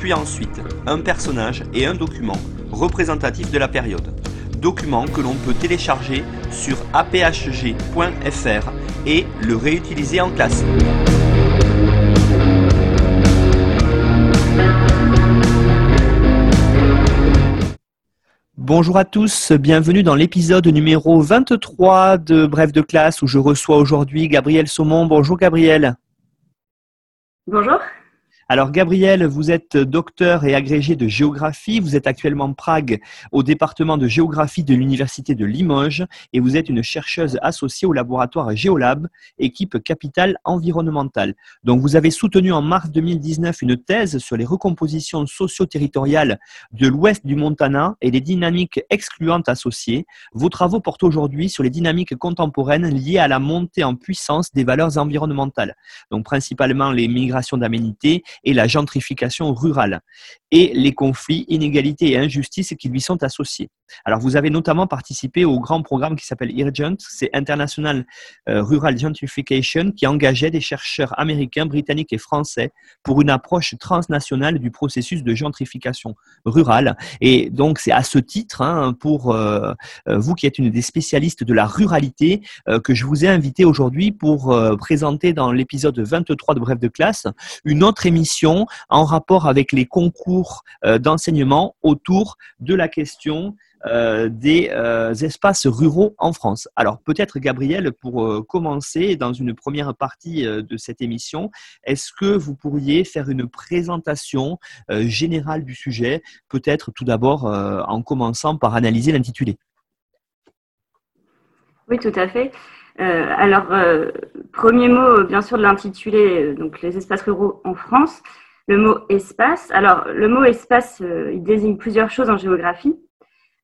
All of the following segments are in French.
puis ensuite un personnage et un document représentatif de la période. Document que l'on peut télécharger sur aphg.fr et le réutiliser en classe. Bonjour à tous, bienvenue dans l'épisode numéro 23 de Bref de classe où je reçois aujourd'hui Gabriel Saumon. Bonjour Gabriel. Bonjour. Alors Gabriel, vous êtes docteur et agrégé de géographie. Vous êtes actuellement en Prague au département de géographie de l'Université de Limoges et vous êtes une chercheuse associée au laboratoire Géolab, équipe capitale environnementale. Donc vous avez soutenu en mars 2019 une thèse sur les recompositions socio-territoriales de l'ouest du Montana et les dynamiques excluantes associées. Vos travaux portent aujourd'hui sur les dynamiques contemporaines liées à la montée en puissance des valeurs environnementales. Donc principalement les migrations d'aménités et la gentrification rurale et les conflits, inégalités et injustices qui lui sont associés. Alors, vous avez notamment participé au grand programme qui s'appelle IRGENT, c'est International euh, Rural Gentrification, qui engageait des chercheurs américains, britanniques et français pour une approche transnationale du processus de gentrification rurale. Et donc, c'est à ce titre, hein, pour euh, euh, vous qui êtes une des spécialistes de la ruralité, que je vous ai invité aujourd'hui pour présenter dans l'épisode 23 de Bref de classe une autre émission en rapport avec les concours d'enseignement autour de la question euh, des euh, espaces ruraux en France. Alors peut-être Gabriel, pour euh, commencer dans une première partie de cette émission, est-ce que vous pourriez faire une présentation générale du sujet, peut-être tout d'abord en commençant par analyser l'intitulé? Oui, tout à fait. Alors, premier mot, bien sûr, de l'intitulé, donc les espaces ruraux en France. Le mot espace. Alors, le mot espace, il désigne plusieurs choses en géographie.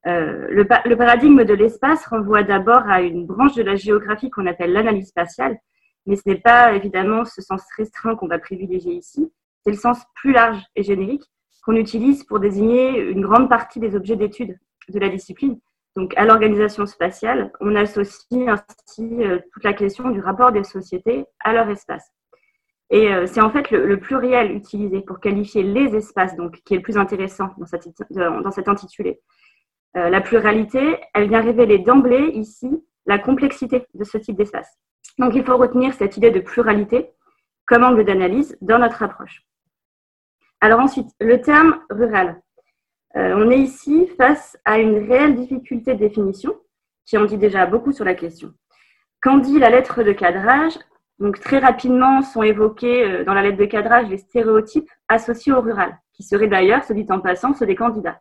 Euh, le, paradigme de l'espace renvoie d'abord à une branche de la géographie qu'on appelle l'analyse spatiale, mais ce n'est pas évidemment ce sens restreint qu'on va privilégier ici, c'est le sens plus large et générique qu'on utilise pour désigner une grande partie des objets d'étude de la discipline. Donc à l'organisation spatiale, on associe ainsi euh, toute la question du rapport des sociétés à leur espace. Et euh, c'est en fait le, pluriel utilisé pour qualifier les espaces, donc qui est le plus intéressant dans, dans cet intitulé. Euh, la pluralité, elle vient révéler d'emblée ici la complexité de ce type d'espace. Donc il faut retenir cette idée de pluralité comme angle d'analyse dans notre approche. Alors ensuite, le terme rural. Euh, on est ici face à une réelle difficulté de définition qui en dit déjà beaucoup sur la question. Qu'en dit la lettre de cadrage? Donc très rapidement sont évoqués euh, dans la lettre de cadrage les stéréotypes associés au rural, qui seraient d'ailleurs, se dit en passant, ceux des candidats.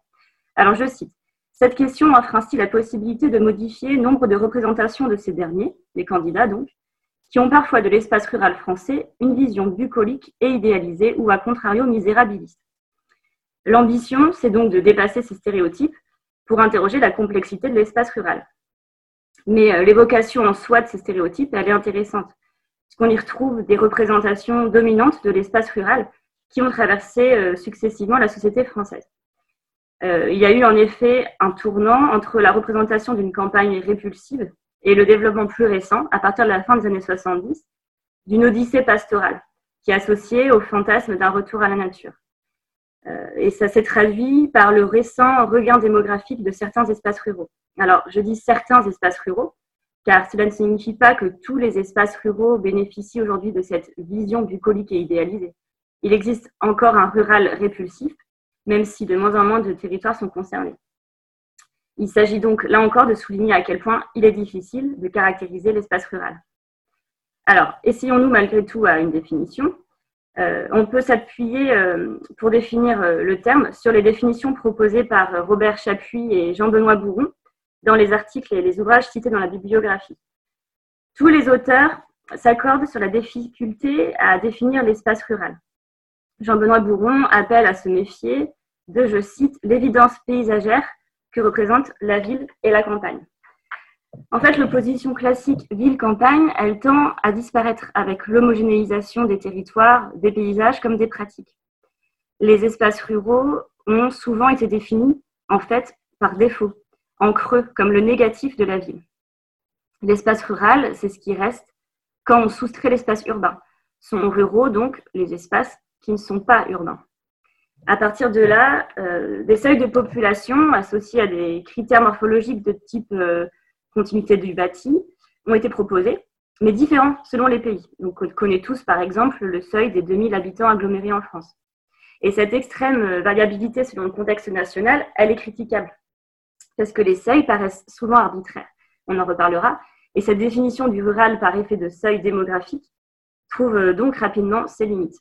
Alors je cite cette question offre ainsi la possibilité de modifier nombre de représentations de ces derniers, les candidats donc, qui ont parfois de l'espace rural français une vision bucolique et idéalisée ou à contrario misérabiliste. L'ambition, c'est donc de dépasser ces stéréotypes pour interroger la complexité de l'espace rural. Mais euh, l'évocation en soi de ces stéréotypes, elle est intéressante, puisqu'on y retrouve des représentations dominantes de l'espace rural qui ont traversé euh, successivement la société française. Euh, il y a eu en effet un tournant entre la représentation d'une campagne répulsive et le développement plus récent, à partir de la fin des années 70, d'une odyssée pastorale, qui est associée au fantasme d'un retour à la nature. Euh, et ça s'est traduit par le récent regain démographique de certains espaces ruraux. Alors, je dis certains espaces ruraux, car cela ne signifie pas que tous les espaces ruraux bénéficient aujourd'hui de cette vision bucolique et idéalisée. Il existe encore un rural répulsif, même si de moins en moins de territoires sont concernés. Il s'agit donc là encore de souligner à quel point il est difficile de caractériser l'espace rural. Alors, essayons-nous malgré tout à une définition. Euh, on peut s'appuyer euh, pour définir euh, le terme sur les définitions proposées par Robert Chapuis et Jean-Benoît Bourron dans les articles et les ouvrages cités dans la bibliographie. Tous les auteurs s'accordent sur la difficulté à définir l'espace rural. Jean-Benoît Bourron appelle à se méfier de, je cite, l'évidence paysagère que représentent la ville et la campagne. En fait, l'opposition classique ville-campagne, elle tend à disparaître avec l'homogénéisation des territoires, des paysages comme des pratiques. Les espaces ruraux ont souvent été définis, en fait, par défaut, en creux, comme le négatif de la ville. L'espace rural, c'est ce qui reste quand on soustrait l'espace urbain. Sont ruraux, donc, les espaces qui ne sont pas urbains. À partir de là, euh, des seuils de population associés à des critères morphologiques de type euh, continuité du bâti ont été proposés, mais différents selon les pays. Donc, on connaît tous, par exemple, le seuil des 2000 habitants agglomérés en France. Et cette extrême variabilité selon le contexte national, elle est critiquable, parce que les seuils paraissent souvent arbitraires. On en reparlera. Et cette définition du rural par effet de seuil démographique trouve euh, donc rapidement ses limites.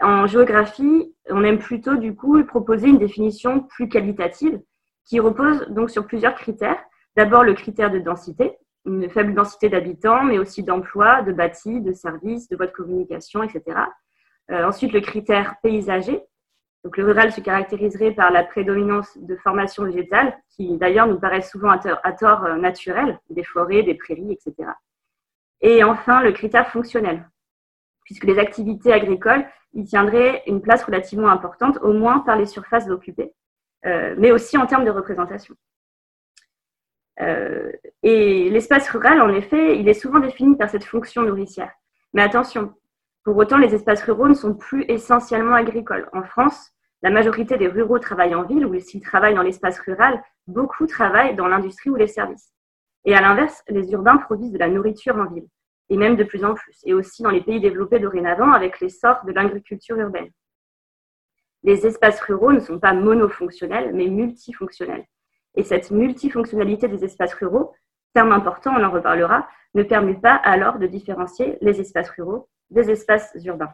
En géographie, on aime plutôt du coup proposer une définition plus qualitative qui repose donc sur plusieurs critères. D'abord le critère de densité, une faible densité d'habitants, mais aussi d'emplois, de bâtis, de services, de voies de communication, etc. Euh, ensuite le critère paysager. Donc le rural se caractériserait par la prédominance de formations végétales, qui d'ailleurs nous paraissent souvent à tort, euh, naturelles, des forêts, des prairies, etc. Et enfin le critère fonctionnel, puisque les activités agricoles y tiendraient une place relativement importante, au moins par les surfaces occupées, euh, mais aussi en termes de représentation. Euh, et l'espace rural, en effet, il est souvent défini par cette fonction nourricière. Mais attention, pour autant, les espaces ruraux ne sont plus essentiellement agricoles. En France, la majorité des ruraux travaillent en ville ou s'ils travaillent dans l'espace rural, beaucoup travaillent dans l'industrie ou les services. Et à l'inverse, les urbains produisent de la nourriture en ville et même de plus en plus, et aussi dans les pays développés dorénavant avec l'essor de l'agriculture urbaine. Les espaces ruraux ne sont pas monofonctionnels, mais multifonctionnels. Et cette multifonctionnalité des espaces ruraux, terme important, on en reparlera, ne permet pas alors de différencier les espaces ruraux des espaces urbains.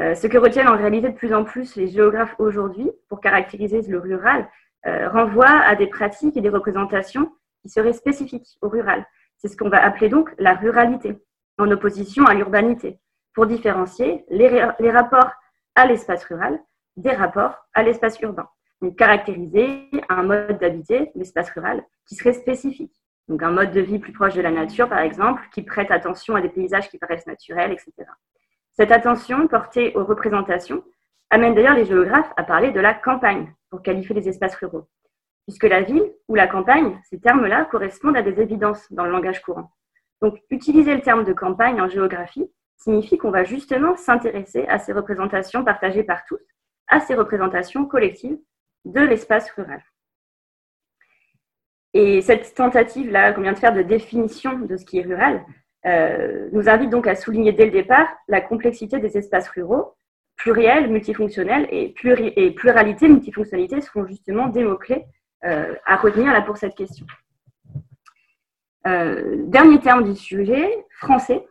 Euh, ce que retiennent en réalité de plus en plus les géographes aujourd'hui pour caractériser le rural euh, renvoie à des pratiques et des représentations qui seraient spécifiques au rural, c'est ce qu'on va appeler donc la ruralité, en opposition à l'urbanité, pour différencier les, rapports à l'espace rural des rapports à l'espace urbain. Donc caractériser un mode d'habiter, l'espace rural, qui serait spécifique. Donc un mode de vie plus proche de la nature, par exemple, qui prête attention à des paysages qui paraissent naturels, etc. Cette attention portée aux représentations amène d'ailleurs les géographes à parler de la campagne pour qualifier les espaces ruraux puisque la ville ou la campagne, ces termes-là correspondent à des évidences dans le langage courant. Donc, utiliser le terme de campagne en géographie signifie qu'on va justement s'intéresser à ces représentations partagées par tous, à ces représentations collectives de l'espace rural. Et cette tentative-là qu'on vient de faire de définition de ce qui est rural euh, nous invite donc à souligner dès le départ la complexité des espaces ruraux, pluriels, multifonctionnels, et, pluralité, multifonctionnalité seront justement des mots-clés euh, à retenir là pour cette question. Euh, dernier terme du sujet, français.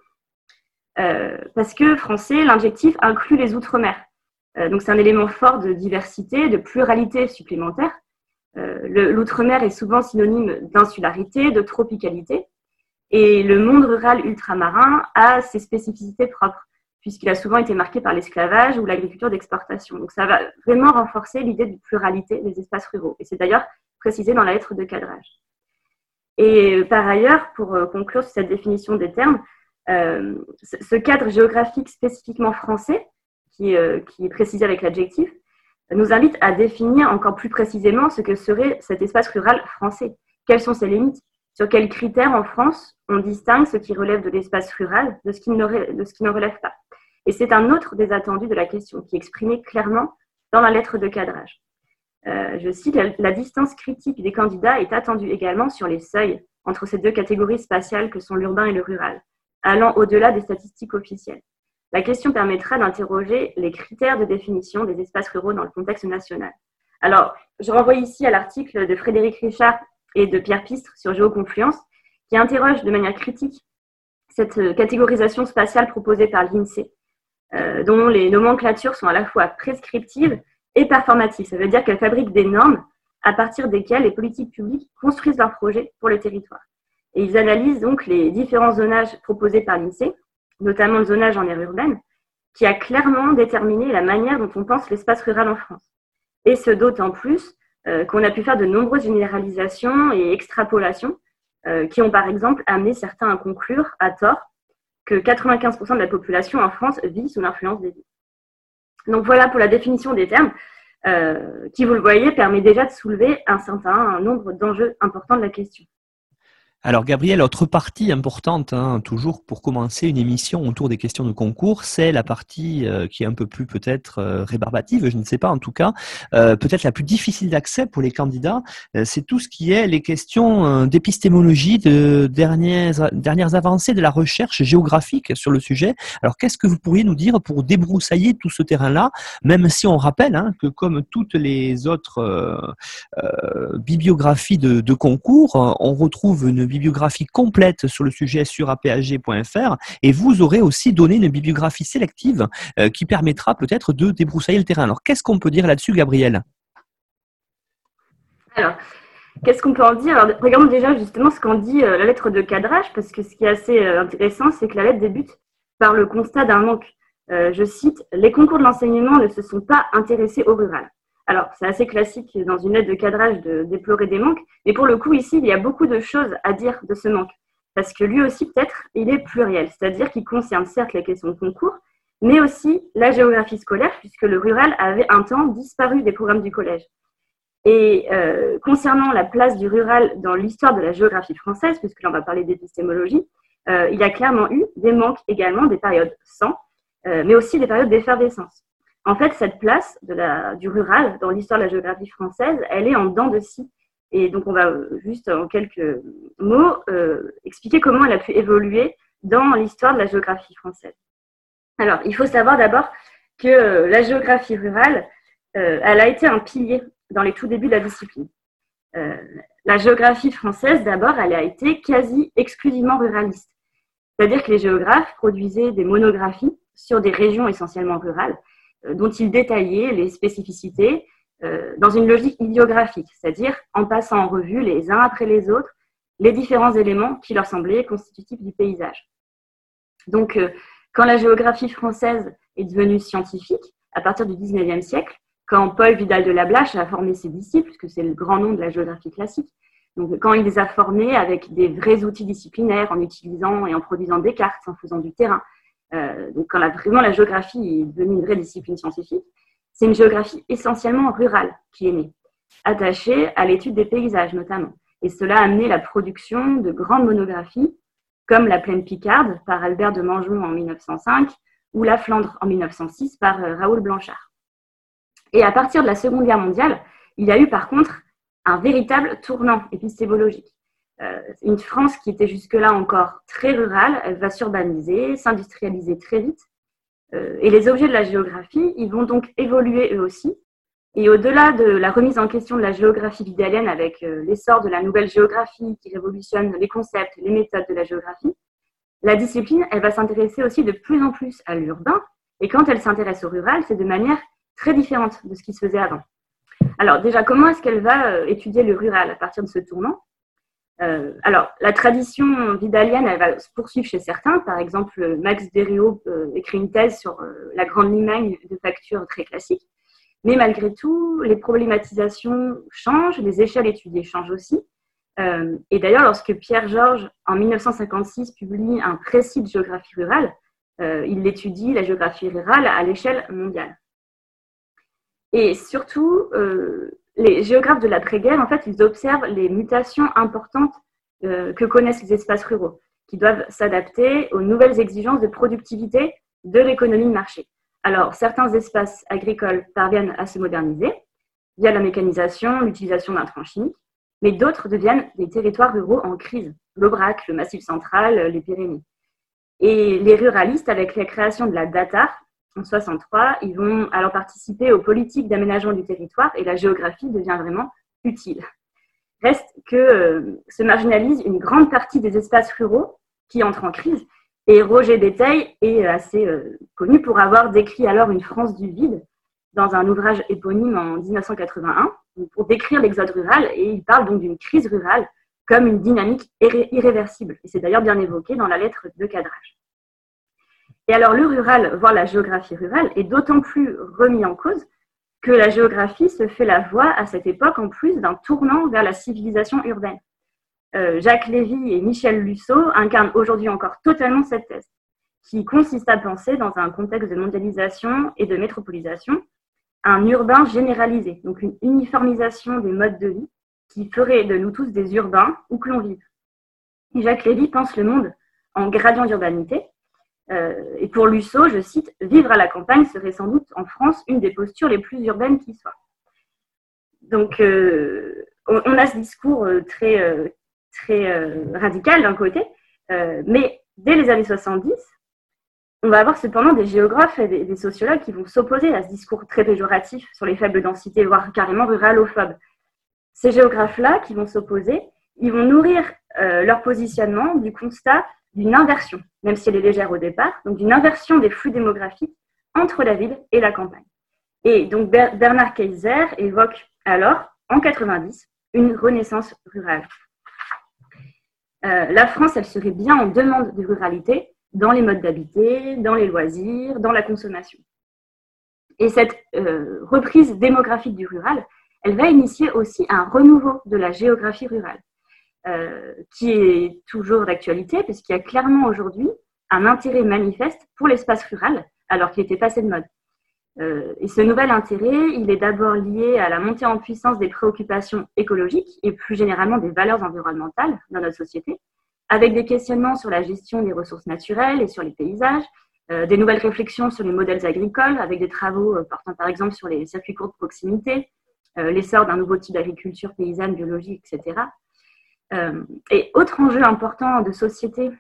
Parce que français, l'injectif inclut les outre-mer. Donc c'est un élément fort de diversité, de pluralité supplémentaire. L'outre-mer est souvent synonyme d'insularité, de tropicalité. Et le monde rural ultramarin a ses spécificités propres, puisqu'il a souvent été marqué par l'esclavage ou l'agriculture d'exportation. Donc ça va vraiment renforcer l'idée de pluralité des espaces ruraux. Et c'est d'ailleurs précisé dans la lettre de cadrage. Et par ailleurs, pour euh, conclure sur cette définition des termes, euh, ce cadre géographique spécifiquement français, qui, euh, qui est précisé avec l'adjectif, nous invite à définir encore plus précisément ce que serait cet espace rural français. Quelles sont ses limites? Sur quels critères en France on distingue ce qui relève de l'espace rural de ce qui n'en relève pas? Et c'est un autre des attendus de la question qui est exprimé clairement dans la lettre de cadrage. Euh, je cite, la, distance critique des candidats est attendue également sur les seuils entre ces deux catégories spatiales que sont l'urbain et le rural, allant au-delà des statistiques officielles. La question permettra d'interroger les critères de définition des espaces ruraux dans le contexte national. Alors, je renvoie ici à l'article de Frédéric Richard et de Pierre Pistre sur Géoconfluence, qui interroge de manière critique cette catégorisation spatiale proposée par l'INSEE, euh, dont les nomenclatures sont à la fois prescriptives et performative. Ça veut dire qu'elle fabrique des normes à partir desquelles les politiques publiques construisent leurs projets pour le territoire. Et ils analysent donc les différents zonages proposés par l'INSEE, notamment le zonage en aire urbaine, qui a clairement déterminé la manière dont on pense l'espace rural en France. et ce d'autant plus qu'on a pu faire de nombreuses généralisations et extrapolations qui ont par exemple amené certains à conclure, à tort, que 95% de la population en France vit sous l'influence des villes. Donc voilà pour la définition des termes, qui, vous le voyez, permet déjà de soulever un certain nombre d'enjeux importants de la question. Alors Gabriel, autre partie importante, hein, toujours pour commencer une émission autour des questions de concours, c'est la partie euh, qui est un peu plus peut-être euh, rébarbative, je ne sais pas en tout cas, euh, peut-être la plus difficile d'accès pour les candidats, c'est tout ce qui est les questions d'épistémologie, de dernières, avancées de la recherche géographique sur le sujet. Alors qu'est-ce que vous pourriez nous dire pour débroussailler tout ce terrain-là, même si on rappelle hein, que comme toutes les autres bibliographies de concours, on retrouve une bibliographie complète sur le sujet sur apag.fr et vous aurez aussi donné une bibliographie sélective euh, qui permettra peut-être de débroussailler le terrain. Alors, qu'est-ce qu'on peut dire là-dessus, Gabriel? Alors, qu'est-ce qu'on peut en dire? Alors, regardons déjà justement ce qu'en dit euh, la lettre de cadrage, parce que ce qui est assez euh, intéressant, c'est que la lettre débute par le constat d'un manque. je cite, Les concours de l'enseignement ne se sont pas intéressés au rural. Alors, c'est assez classique dans une lettre de cadrage de déplorer des manques, mais pour le coup, ici, il y a beaucoup de choses à dire de ce manque, parce que lui aussi, peut-être, il est pluriel, c'est-à-dire qu'il concerne certes les questions de concours, mais aussi la géographie scolaire, puisque le rural avait un temps disparu des programmes du collège. Et euh, concernant la place du rural dans l'histoire de la géographie française, puisque là on va parler d'épistémologie, euh, il y a clairement eu des manques également, des périodes sans, euh, mais aussi des périodes d'effervescence. En fait, cette place du rural dans l'histoire de la géographie française, elle est en dents de scie. Et donc, on va juste en quelques mots euh, expliquer comment elle a pu évoluer dans l'histoire de la géographie française. Alors, il faut savoir d'abord que euh, la géographie rurale, euh, elle a été un pilier dans les tout débuts de la discipline. la géographie française, d'abord, elle a été quasi exclusivement ruraliste. C'est-à-dire que les géographes produisaient des monographies sur des régions essentiellement rurales euh, dont il détaillait les spécificités euh, dans une logique idiographique, c'est-à-dire en passant en revue les uns après les autres les différents éléments qui leur semblaient constitutifs du paysage. Donc, euh, quand la géographie française est devenue scientifique, à partir du XIXe siècle, quand Paul Vidal de Lablache a formé ses disciples, puisque c'est le grand nom de la géographie classique, donc quand il les a formés avec des vrais outils disciplinaires, en utilisant et en produisant des cartes, en faisant du terrain, euh, donc quand vraiment la géographie est devenue une vraie discipline scientifique, c'est une géographie essentiellement rurale qui est née, attachée à l'étude des paysages notamment. Et cela a amené la production de grandes monographies comme La Plaine Picarde par Albert de Mangeon en 1905 ou La Flandre en 1906 par euh, Raoul Blanchard. Et à partir de la Seconde Guerre mondiale, il y a eu par contre un véritable tournant épistémologique. Euh, une France qui était jusque-là encore très rurale, elle va s'urbaniser, s'industrialiser très vite. Euh, et les objets de la géographie, ils vont donc évoluer eux aussi. Et au-delà de la remise en question de la géographie vidalienne avec euh, l'essor de la nouvelle géographie qui révolutionne les concepts, les méthodes de la géographie, la discipline, elle va s'intéresser aussi de plus en plus à l'urbain. Et quand elle s'intéresse au rural, c'est de manière très différente de ce qui se faisait avant. Alors déjà, comment est-ce qu'elle va étudier le rural à partir de ce tournant? Euh, alors, la tradition vidalienne, elle va se poursuivre chez certains. Par exemple, Max Derriot euh, écrit une thèse sur euh, la grande limagne de facture très classique. Mais malgré tout, les problématisations changent, les échelles étudiées changent aussi. et d'ailleurs, lorsque Pierre Georges, en 1956, publie un précis de géographie rurale, il étudie la géographie rurale à l'échelle mondiale. Et surtout, les géographes de l'après-guerre, en fait, ils observent les mutations importantes euh, que connaissent les espaces ruraux, qui doivent s'adapter aux nouvelles exigences de productivité de l'économie de marché. Alors, certains espaces agricoles parviennent à se moderniser via la mécanisation, l'utilisation d'intrants chimiques, mais d'autres deviennent des territoires ruraux en crise, l'Aubrac, le Massif central, les Pyrénées. Et les ruralistes, avec la création de la DATA, en 63, ils vont alors participer aux politiques d'aménagement du territoire et la géographie devient vraiment utile. Reste que euh, se marginalise une grande partie des espaces ruraux qui entrent en crise. Et Roger Béteil est assez euh, connu pour avoir décrit alors une France du vide dans un ouvrage éponyme en 1981 pour décrire l'exode rural et il parle donc d'une crise rurale comme une dynamique irréversible. Et c'est d'ailleurs bien évoqué dans la lettre de cadrage. Et alors le rural, voire la géographie rurale, est d'autant plus remis en cause que la géographie se fait la voie à cette époque en plus d'un tournant vers la civilisation urbaine. Euh, Jacques Lévy et Michel Lussot incarnent aujourd'hui encore totalement cette thèse, qui consiste à penser dans un contexte de mondialisation et de métropolisation un urbain généralisé, donc une uniformisation des modes de vie qui ferait de nous tous des urbains où que l'on vive. Jacques Lévy pense le monde en gradient d'urbanité. Euh, et pour Lusso, je cite, Vivre à la campagne serait sans doute en France une des postures les plus urbaines qui soient. Donc, euh, on, a ce discours euh, très, très radical d'un côté, mais dès les années 70, on va avoir cependant des géographes et des, sociologues qui vont s'opposer à ce discours très péjoratif sur les faibles densités, voire carrément ruralophobes. Ces géographes-là qui vont s'opposer, ils vont nourrir leur positionnement du constat d'une inversion, même si elle est légère au départ, donc d'une inversion des flux démographiques entre la ville et la campagne. Et donc Bernard Kaiser évoque alors, en 90, une renaissance rurale. Euh, la France, elle serait bien en demande de ruralité dans les modes d'habiter, dans les loisirs, dans la consommation. Et cette euh, reprise démographique du rural, elle va initier aussi un renouveau de la géographie rurale. Euh, qui est toujours d'actualité, puisqu'il y a clairement aujourd'hui un intérêt manifeste pour l'espace rural, alors qu'il était passé de mode. Euh, et ce nouvel intérêt, il est d'abord lié à la montée en puissance des préoccupations écologiques et plus généralement des valeurs environnementales dans notre société, avec des questionnements sur la gestion des ressources naturelles et sur les paysages, euh, des nouvelles réflexions sur les modèles agricoles, avec des travaux portant par exemple sur les circuits courts de proximité, l'essor d'un nouveau type d'agriculture paysanne, biologique, etc. Euh, et autre enjeu important de société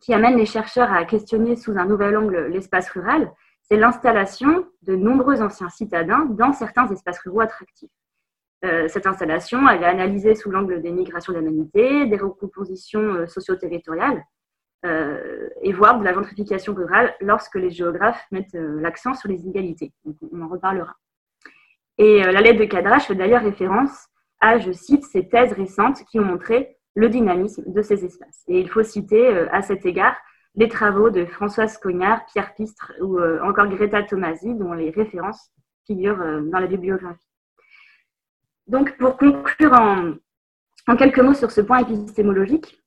qui amène les chercheurs à questionner sous un nouvel angle l'espace rural, c'est l'installation de nombreux anciens citadins dans certains espaces ruraux attractifs. Euh, cette installation, elle est analysée sous l'angle des migrations d'humanité, des recompositions euh, socio-territoriales, et voire de la gentrification rurale lorsque les géographes mettent l'accent sur les inégalités. on en reparlera. Et la lettre de cadrage fait d'ailleurs référence je cite, ces thèses récentes qui ont montré le dynamisme de ces espaces. Et il faut citer euh, à cet égard les travaux de Françoise Cognard, Pierre Pistre ou euh, encore Greta Tomasi, dont les références figurent euh, dans la bibliographie. Donc, pour conclure en, en quelques mots sur ce point épistémologique,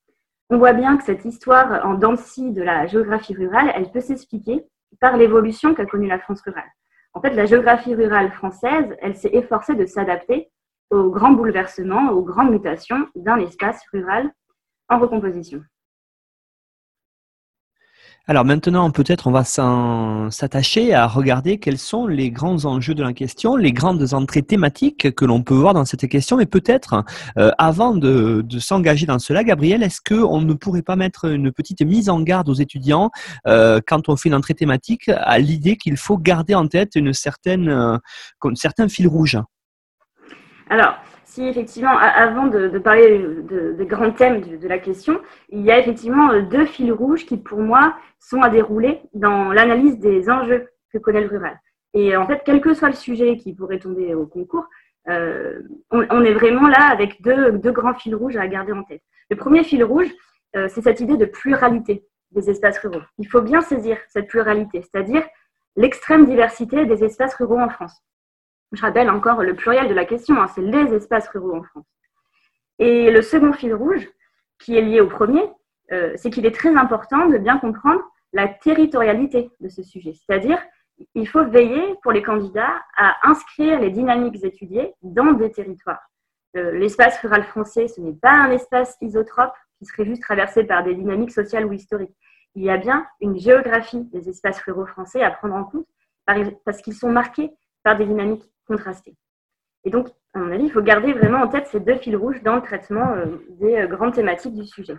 on voit bien que cette histoire en dents de la géographie rurale, elle peut s'expliquer par l'évolution qu'a connue la France rurale. En fait, la géographie rurale française, elle s'est efforcée de s'adapter aux grands bouleversements, aux grandes mutations d'un espace rural en recomposition. Alors maintenant, peut-être on va s'attacher à regarder quels sont les grands enjeux de la question, les grandes entrées thématiques que l'on peut voir dans cette question. Mais peut-être, euh, avant de, s'engager dans cela, Gabriel, est-ce qu'on ne pourrait pas mettre une petite mise en garde aux étudiants euh, quand on fait une entrée thématique à l'idée qu'il faut garder en tête une certaine, euh, un certain fil rouge alors, si effectivement, avant de, parler des grands thèmes de, la question, il y a effectivement euh, deux fils rouges qui, pour moi, sont à dérouler dans l'analyse des enjeux que connaît le rural. Et en fait, quel que soit le sujet qui pourrait tomber au concours, euh, on, est vraiment là avec deux, grands fils rouges à garder en tête. Le premier fil rouge, euh, c'est cette idée de pluralité des espaces ruraux. Il faut bien saisir cette pluralité, c'est-à-dire l'extrême diversité des espaces ruraux en France. Je rappelle encore le pluriel de la question, hein, c'est les espaces ruraux en France. Et le second fil rouge, qui est lié au premier, euh, c'est qu'il est très important de bien comprendre la territorialité de ce sujet. C'est-à-dire, il faut veiller pour les candidats à inscrire les dynamiques étudiées dans des territoires. Euh, l'espace rural français, ce n'est pas un espace isotrope qui serait juste traversé par des dynamiques sociales ou historiques. Il y a bien une géographie des espaces ruraux français à prendre en compte parce qu'ils sont marqués par des dynamiques Et donc, à mon avis, il faut garder vraiment en tête ces deux fils rouges dans le traitement euh, des euh, grandes thématiques du sujet.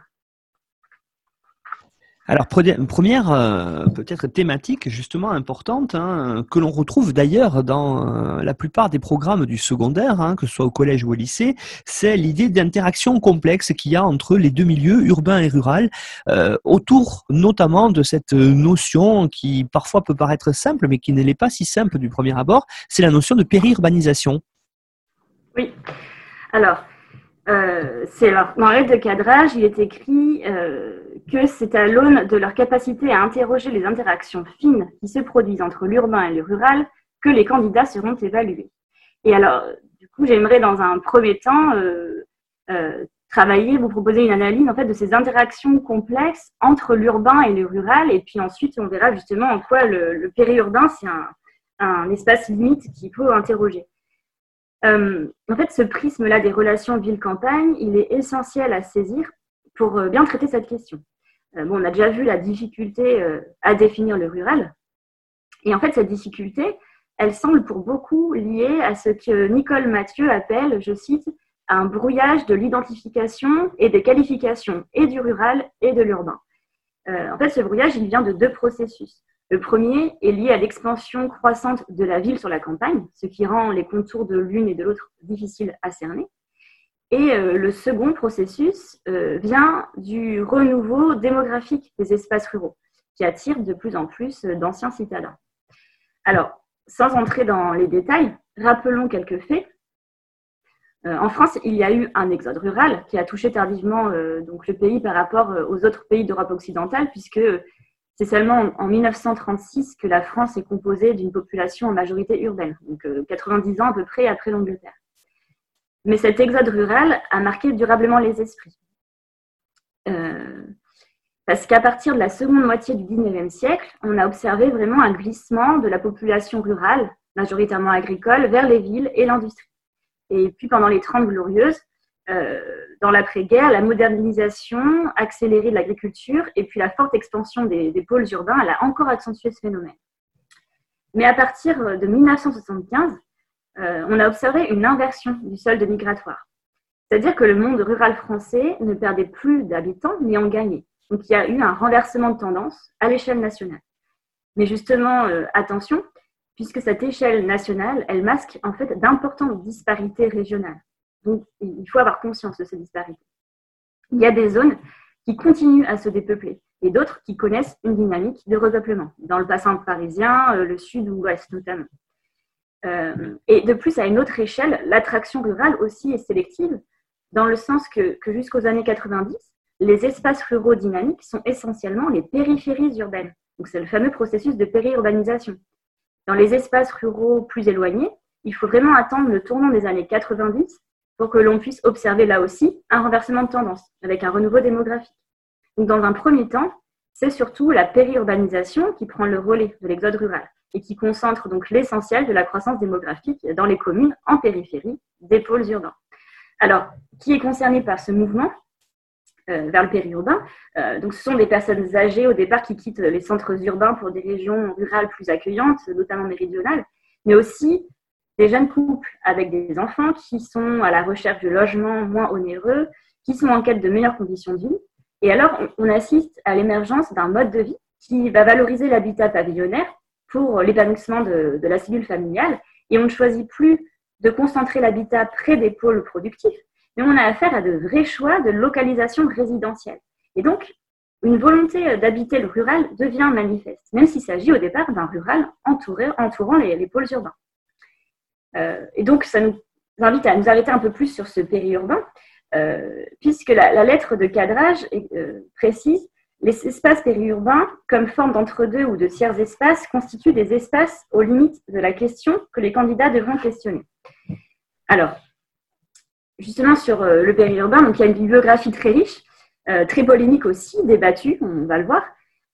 Alors, première euh, peut-être thématique justement importante, hein, que l'on retrouve d'ailleurs dans la plupart des programmes du secondaire, hein, que ce soit au collège ou au lycée, c'est l'idée d'interaction complexe qu'il y a entre les deux milieux, urbain et rural, autour notamment de cette notion qui parfois peut paraître simple, mais qui ne l'est pas si simple du premier abord, c'est la notion de périurbanisation. Oui. Alors, euh, dans l'aide de cadrage, il est écrit euh, que c'est à l'aune de leur capacité à interroger les interactions fines qui se produisent entre l'urbain et le rural que les candidats seront évalués. Et alors, du coup, j'aimerais dans un premier temps euh, euh, travailler, vous proposer une analyse en fait de ces interactions complexes entre l'urbain et le rural, et puis ensuite on verra justement en quoi le, périurbain c'est un, un, espace limite qu'il faut interroger. Euh, en fait, ce prisme-là des relations ville-campagne, il est essentiel à saisir pour euh, bien traiter cette question. Euh, bon, on a déjà vu la difficulté à définir le rural, et en fait cette difficulté, elle semble pour beaucoup liée à ce que Nicole Mathieu appelle, je cite, un brouillage de l'identification et des qualifications et du rural et de l'urbain. en fait, ce brouillage, il vient de deux processus. Le premier est lié à l'expansion croissante de la ville sur la campagne, ce qui rend les contours de l'une et de l'autre difficiles à cerner. Et euh, le second processus euh, vient du renouveau démographique des espaces ruraux, qui attire de plus en plus d'anciens citadins. Alors, sans entrer dans les détails, rappelons quelques faits. Euh, en France, il y a eu un exode rural qui a touché tardivement donc le pays par rapport aux autres pays d'Europe occidentale, puisque c'est seulement en 1936 que la France est composée d'une population en majorité urbaine, donc 90 euh, ans à peu près après l'Angleterre. Mais cet exode rural a marqué durablement les esprits. Euh, parce qu'à partir de la seconde moitié du 19e siècle, on a observé vraiment un glissement de la population rurale, majoritairement agricole, vers les villes et l'industrie. Et puis pendant les Trente Glorieuses, euh, dans l'après-guerre, la modernisation accélérée de l'agriculture et puis la forte expansion des, pôles urbains, elle a encore accentué ce phénomène. Mais à partir de 1975, euh, on a observé une inversion du solde migratoire. C'est-à-dire que le monde rural français ne perdait plus d'habitants, mais en gagnait. Donc il y a eu un renversement de tendance à l'échelle nationale. Mais justement, euh, attention, puisque cette échelle nationale, elle masque en fait d'importantes disparités régionales. Donc, il faut avoir conscience de ces disparités. Il y a des zones qui continuent à se dépeupler et d'autres qui connaissent une dynamique de repeuplement, dans le bassin parisien, euh, le sud ou l'ouest notamment. Euh, et de plus, à une autre échelle, l'attraction rurale aussi est sélective, dans le sens que, que jusqu'aux années 90, les espaces ruraux dynamiques sont essentiellement les périphéries urbaines. Donc, c'est le fameux processus de périurbanisation. Dans les espaces ruraux plus éloignés, il faut vraiment attendre le tournant des années 90 pour que l'on puisse observer là aussi un renversement de tendance avec un renouveau démographique. Donc, dans un premier temps, c'est surtout la périurbanisation qui prend le relais de l'exode rural et qui concentre donc l'essentiel de la croissance démographique dans les communes en périphérie des pôles urbains. Alors, qui est concerné par ce mouvement euh, vers le périurbain euh, Donc, ce sont des personnes âgées au départ qui quittent les centres urbains pour des régions rurales plus accueillantes, notamment méridionales, mais aussi des jeunes couples avec des enfants qui sont à la recherche de logements moins onéreux, qui sont en quête de meilleures conditions de vie. Et alors, on, assiste à l'émergence d'un mode de vie qui va valoriser l'habitat pavillonnaire pour l'épanouissement de, la cellule familiale. Et on ne choisit plus de concentrer l'habitat près des pôles productifs, mais on a affaire à de vrais choix de localisation résidentielle. Et donc, une volonté d'habiter le rural devient manifeste, même s'il s'agit au départ d'un rural entourant les pôles urbains. Euh, et donc, ça nous invite à nous arrêter un peu plus sur ce périurbain, euh, puisque la, lettre de cadrage euh, précise les espaces périurbains, comme forme d'entre-deux ou de tiers espaces, constituent des espaces aux limites de la question que les candidats devront questionner. Alors, justement sur le périurbain, donc il y a une bibliographie très riche, très polémique aussi, débattue, on va le voir.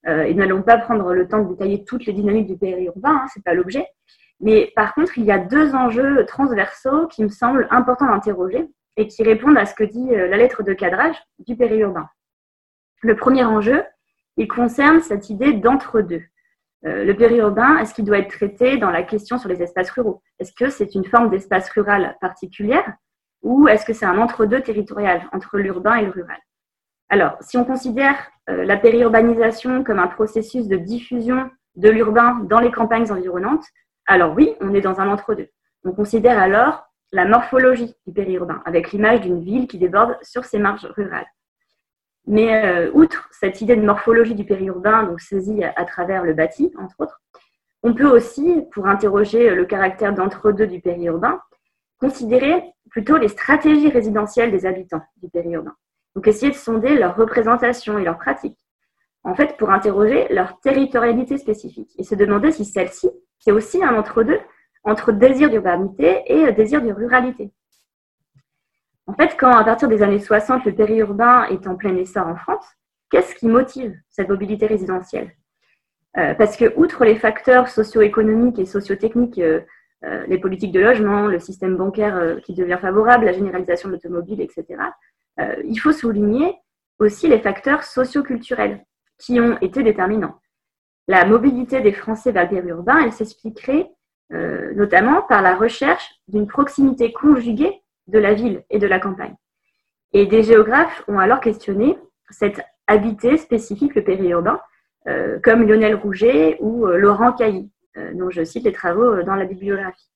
et nous n'allons pas prendre le temps de détailler toutes les dynamiques du périurbain, hein, ce n'est pas l'objet. Mais par contre, il y a deux enjeux transversaux qui me semblent importants d'interroger et qui répondent à ce que dit euh, la lettre de cadrage du périurbain. Le premier enjeu, il concerne cette idée d'entre-deux. Euh, le périurbain, est-ce qu'il doit être traité dans la question sur les espaces ruraux? Est-ce que c'est une forme d'espace rural particulière ou est-ce que c'est un entre-deux territorial entre l'urbain et le rural? Alors, si on considère euh, la périurbanisation comme un processus de diffusion de l'urbain dans les campagnes environnantes, alors oui, on est dans un entre-deux. On considère alors la morphologie du périurbain, avec l'image d'une ville qui déborde sur ses marges rurales. Mais euh, outre cette idée de morphologie du périurbain, donc saisie à, travers le bâti, entre autres, on peut aussi, pour interroger le caractère d'entre-deux du périurbain, considérer plutôt les stratégies résidentielles des habitants du périurbain. Donc essayer de sonder leur représentation et leur pratique. En fait, pour interroger leur territorialité spécifique et se demander si celle-ci c'est aussi un entre-deux entre désir d'urbanité et désir de ruralité. En fait, quand à partir des années 60, le périurbain est en plein essor en France, qu'est-ce qui motive cette mobilité résidentielle? Euh, Parce que, outre les facteurs socio-économiques et socio-techniques, euh, euh, les politiques de logement, le système bancaire qui devient favorable, la généralisation de l'automobile, etc., il faut souligner aussi les facteurs socio-culturels qui ont été déterminants. La mobilité des Français vers le périurbain, elle s'expliquerait notamment par la recherche d'une proximité conjuguée de la ville et de la campagne. Et des géographes ont alors questionné cette habité spécifique, le périurbain, euh, comme Lionel Rouget ou euh, Laurent Cailly, euh, dont je cite les travaux dans la bibliographie.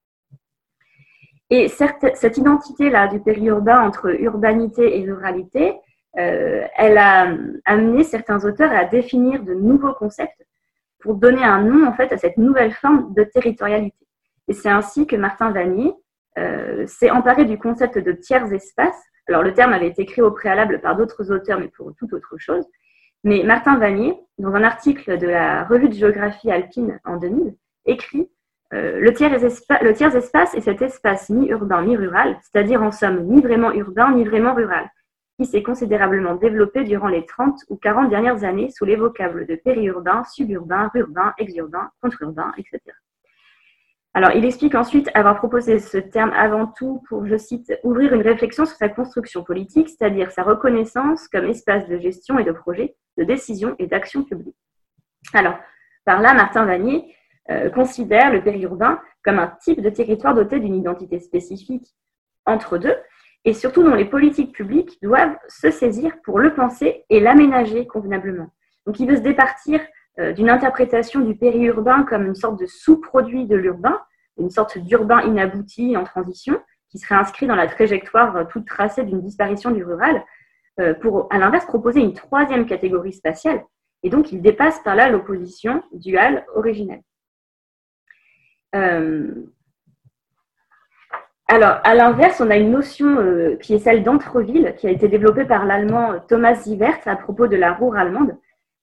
Et cette identité-là du périurbain entre urbanité et ruralité, elle a amené certains auteurs à définir de nouveaux concepts pour donner un nom en fait à cette nouvelle forme de territorialité. Et c'est ainsi que Martin Vanier s'est emparé du concept de tiers espace alors, le terme avait été écrit au préalable par d'autres auteurs, mais pour toute autre chose. Mais Martin Vanier, dans un article de la revue de géographie alpine en 2000, écrit euh, le, tiers espace est cet espace mi-urbain, mi-rural, c'est-à-dire en somme ni vraiment urbain, ni vraiment rural, qui s'est considérablement développé durant les 30 ou 40 dernières années sous les vocables de périurbain, suburbain, urbain, exurbain, contre-urbain, etc. Alors, il explique ensuite avoir proposé ce terme avant tout pour, je cite, ouvrir une réflexion sur sa construction politique, c'est-à-dire sa reconnaissance comme espace de gestion et de projet, de décision et d'action publique. Alors, par là, Martin Vanier euh, considère le périurbain comme un type de territoire doté d'une identité spécifique entre deux, et surtout dont les politiques publiques doivent se saisir pour le penser et l'aménager convenablement. Donc, il veut se départir d'une interprétation du périurbain comme une sorte de sous-produit de l'urbain, une sorte d'urbain inabouti en transition, qui serait inscrit dans la trajectoire euh, toute tracée d'une disparition du rural, euh, pour à l'inverse proposer une troisième catégorie spatiale. Et donc, il dépasse par là l'opposition duale originelle. alors, à l'inverse, on a une notion qui est celle d'entreville, qui a été développée par l'allemand Thomas Sievert à propos de la Ruhr allemande,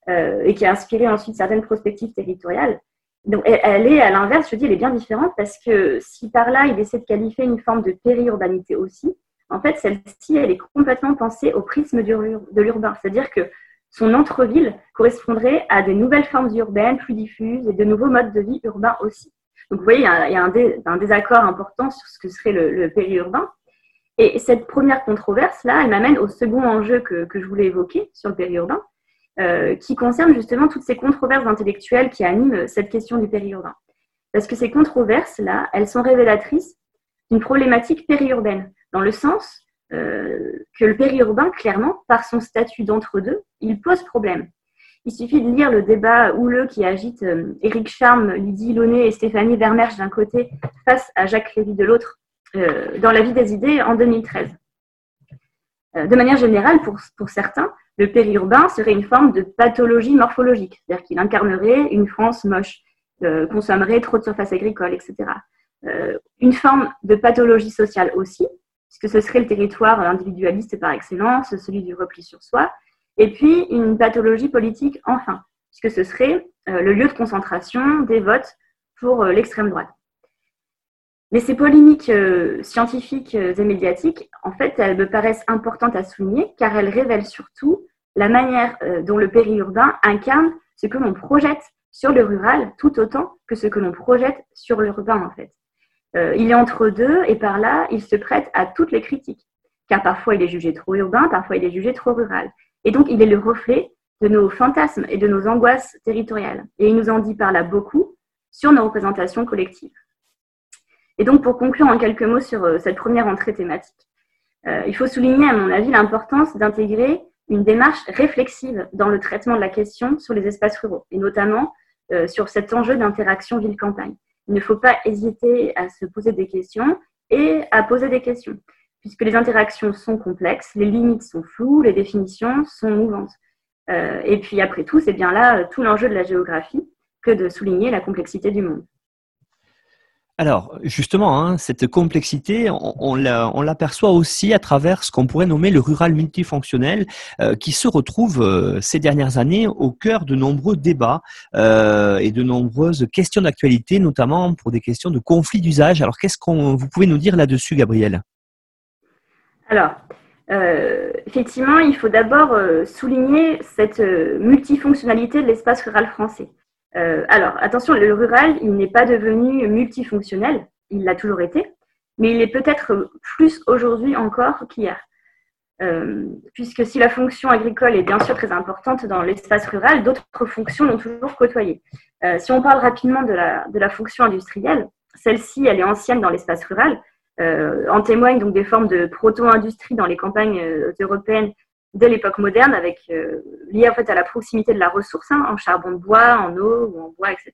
euh, et qui a inspiré ensuite certaines prospectives territoriales. Donc, elle, est, à l'inverse, je dis, elle est bien différente parce que si par là, il essaie de qualifier une forme de périurbanité aussi, en fait, celle-ci, elle est complètement pensée au prisme de l'urbain. C'est-à-dire que son entre-ville correspondrait à des nouvelles formes urbaines plus diffuses et de nouveaux modes de vie urbains aussi. Donc, vous voyez, il y a, un, désaccord important sur ce que serait le, le périurbain. Et cette première controverse-là, elle m'amène au second enjeu que, que, je voulais évoquer sur le périurbain, euh, qui concerne justement toutes ces controverses intellectuelles qui animent cette question du périurbain. Parce que ces controverses-là, elles sont révélatrices d'une problématique périurbaine, dans le sens euh, que le périurbain, clairement, par son statut d'entre-deux, il pose problème. Il suffit de lire le débat houleux qui agite euh, Éric Charme, Lydie Launay et Stéphanie Vermersch d'un côté face à Jacques Lévy de l'autre dans La vie des idées en 2013. de manière générale, pour, pour certains, le périurbain serait une forme de pathologie morphologique, c'est-à-dire qu'il incarnerait une France moche, euh, consommerait trop de surface agricole, etc. Euh, une forme de pathologie sociale aussi, puisque ce serait le territoire individualiste par excellence, celui du repli sur soi, et puis une pathologie politique enfin, puisque ce serait euh, le lieu de concentration des votes pour l'extrême droite. Mais ces polémiques scientifiques et médiatiques, en fait, elles me paraissent importantes à souligner car elles révèlent surtout la manière euh, dont le périurbain incarne ce que l'on projette sur le rural tout autant que ce que l'on projette sur l'urbain en fait. Euh, il est entre deux et par là, il se prête à toutes les critiques, car parfois il est jugé trop urbain, parfois il est jugé trop rural. Et donc il est le reflet de nos fantasmes et de nos angoisses territoriales. Et il nous en dit par là beaucoup sur nos représentations collectives. Et donc pour conclure en quelques mots sur euh, cette première entrée thématique, il faut souligner à mon avis l'importance d'intégrer une démarche réflexive dans le traitement de la question sur les espaces ruraux, et notamment euh, sur cet enjeu d'interaction ville-campagne. Il ne faut pas hésiter à se poser des questions et à poser des questions, puisque les interactions sont complexes, les limites sont floues, les définitions sont mouvantes. Euh, et puis après tout, c'est bien là tout l'enjeu de la géographie que de souligner la complexité du monde. Alors, justement, hein, cette complexité, on, l'aperçoit aussi à travers ce qu'on pourrait nommer le rural multifonctionnel, euh, qui se retrouve euh, ces dernières années au cœur de nombreux débats euh, et de nombreuses questions d'actualité, notamment pour des questions de conflit d'usage. Alors, qu'est-ce qu'on vous pouvez nous dire là-dessus, Gabriel? Alors, effectivement, il faut d'abord souligner cette multifonctionnalité de l'espace rural français. Euh, alors, attention, le rural, il n'est pas devenu multifonctionnel, il l'a toujours été, mais il est peut-être plus aujourd'hui encore qu'hier. Euh, puisque si la fonction agricole est bien sûr très importante dans l'espace rural, d'autres fonctions l'ont toujours côtoyé. Euh, si on parle rapidement de la, de la fonction industrielle, celle-ci, elle est ancienne dans l'espace rural. en témoignent donc des formes de proto-industrie dans les campagnes européennes dès l'époque moderne, avec euh, lié en fait à la proximité de la ressource hein, en charbon de bois, en eau ou en bois, etc.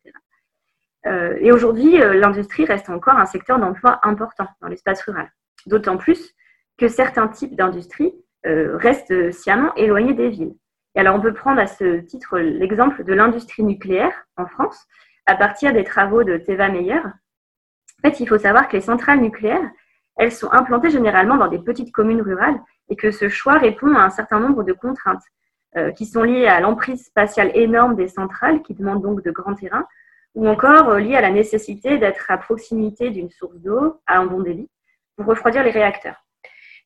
Euh, et aujourd'hui, euh, l'industrie reste encore un secteur d'emploi important dans l'espace rural. D'autant plus que certains types d'industrie restent sciemment éloignés des villes. Et alors, on peut prendre à ce titre l'exemple de l'industrie nucléaire en France, à partir des travaux de Teva Meyer. En fait, il faut savoir que les centrales nucléaires, elles sont implantées généralement dans des petites communes rurales et que ce choix répond à un certain nombre de contraintes euh, qui sont liées à l'emprise spatiale énorme des centrales, qui demandent donc de grands terrains, ou encore euh, liées à la nécessité d'être à proximité d'une source d'eau à un bon débit pour refroidir les réacteurs.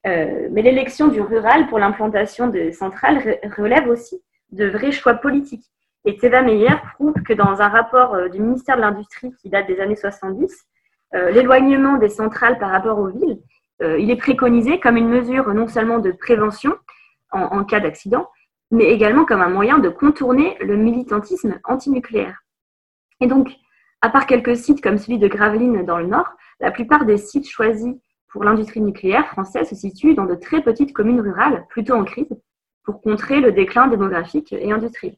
Euh, mais l'élection du rural pour l'implantation des centrales relève aussi de vrais choix politiques. Et Teva Meyer prouve que dans un rapport du ministère de l'Industrie qui date des années 70, l'éloignement des centrales par rapport aux villes il est préconisé comme une mesure non seulement de prévention en, cas d'accident, mais également comme un moyen de contourner le militantisme antinucléaire. Et donc, à part quelques sites comme celui de Gravelines dans le nord, la plupart des sites choisis pour l'industrie nucléaire française se situent dans de très petites communes rurales, plutôt en crise, pour contrer le déclin démographique et industriel.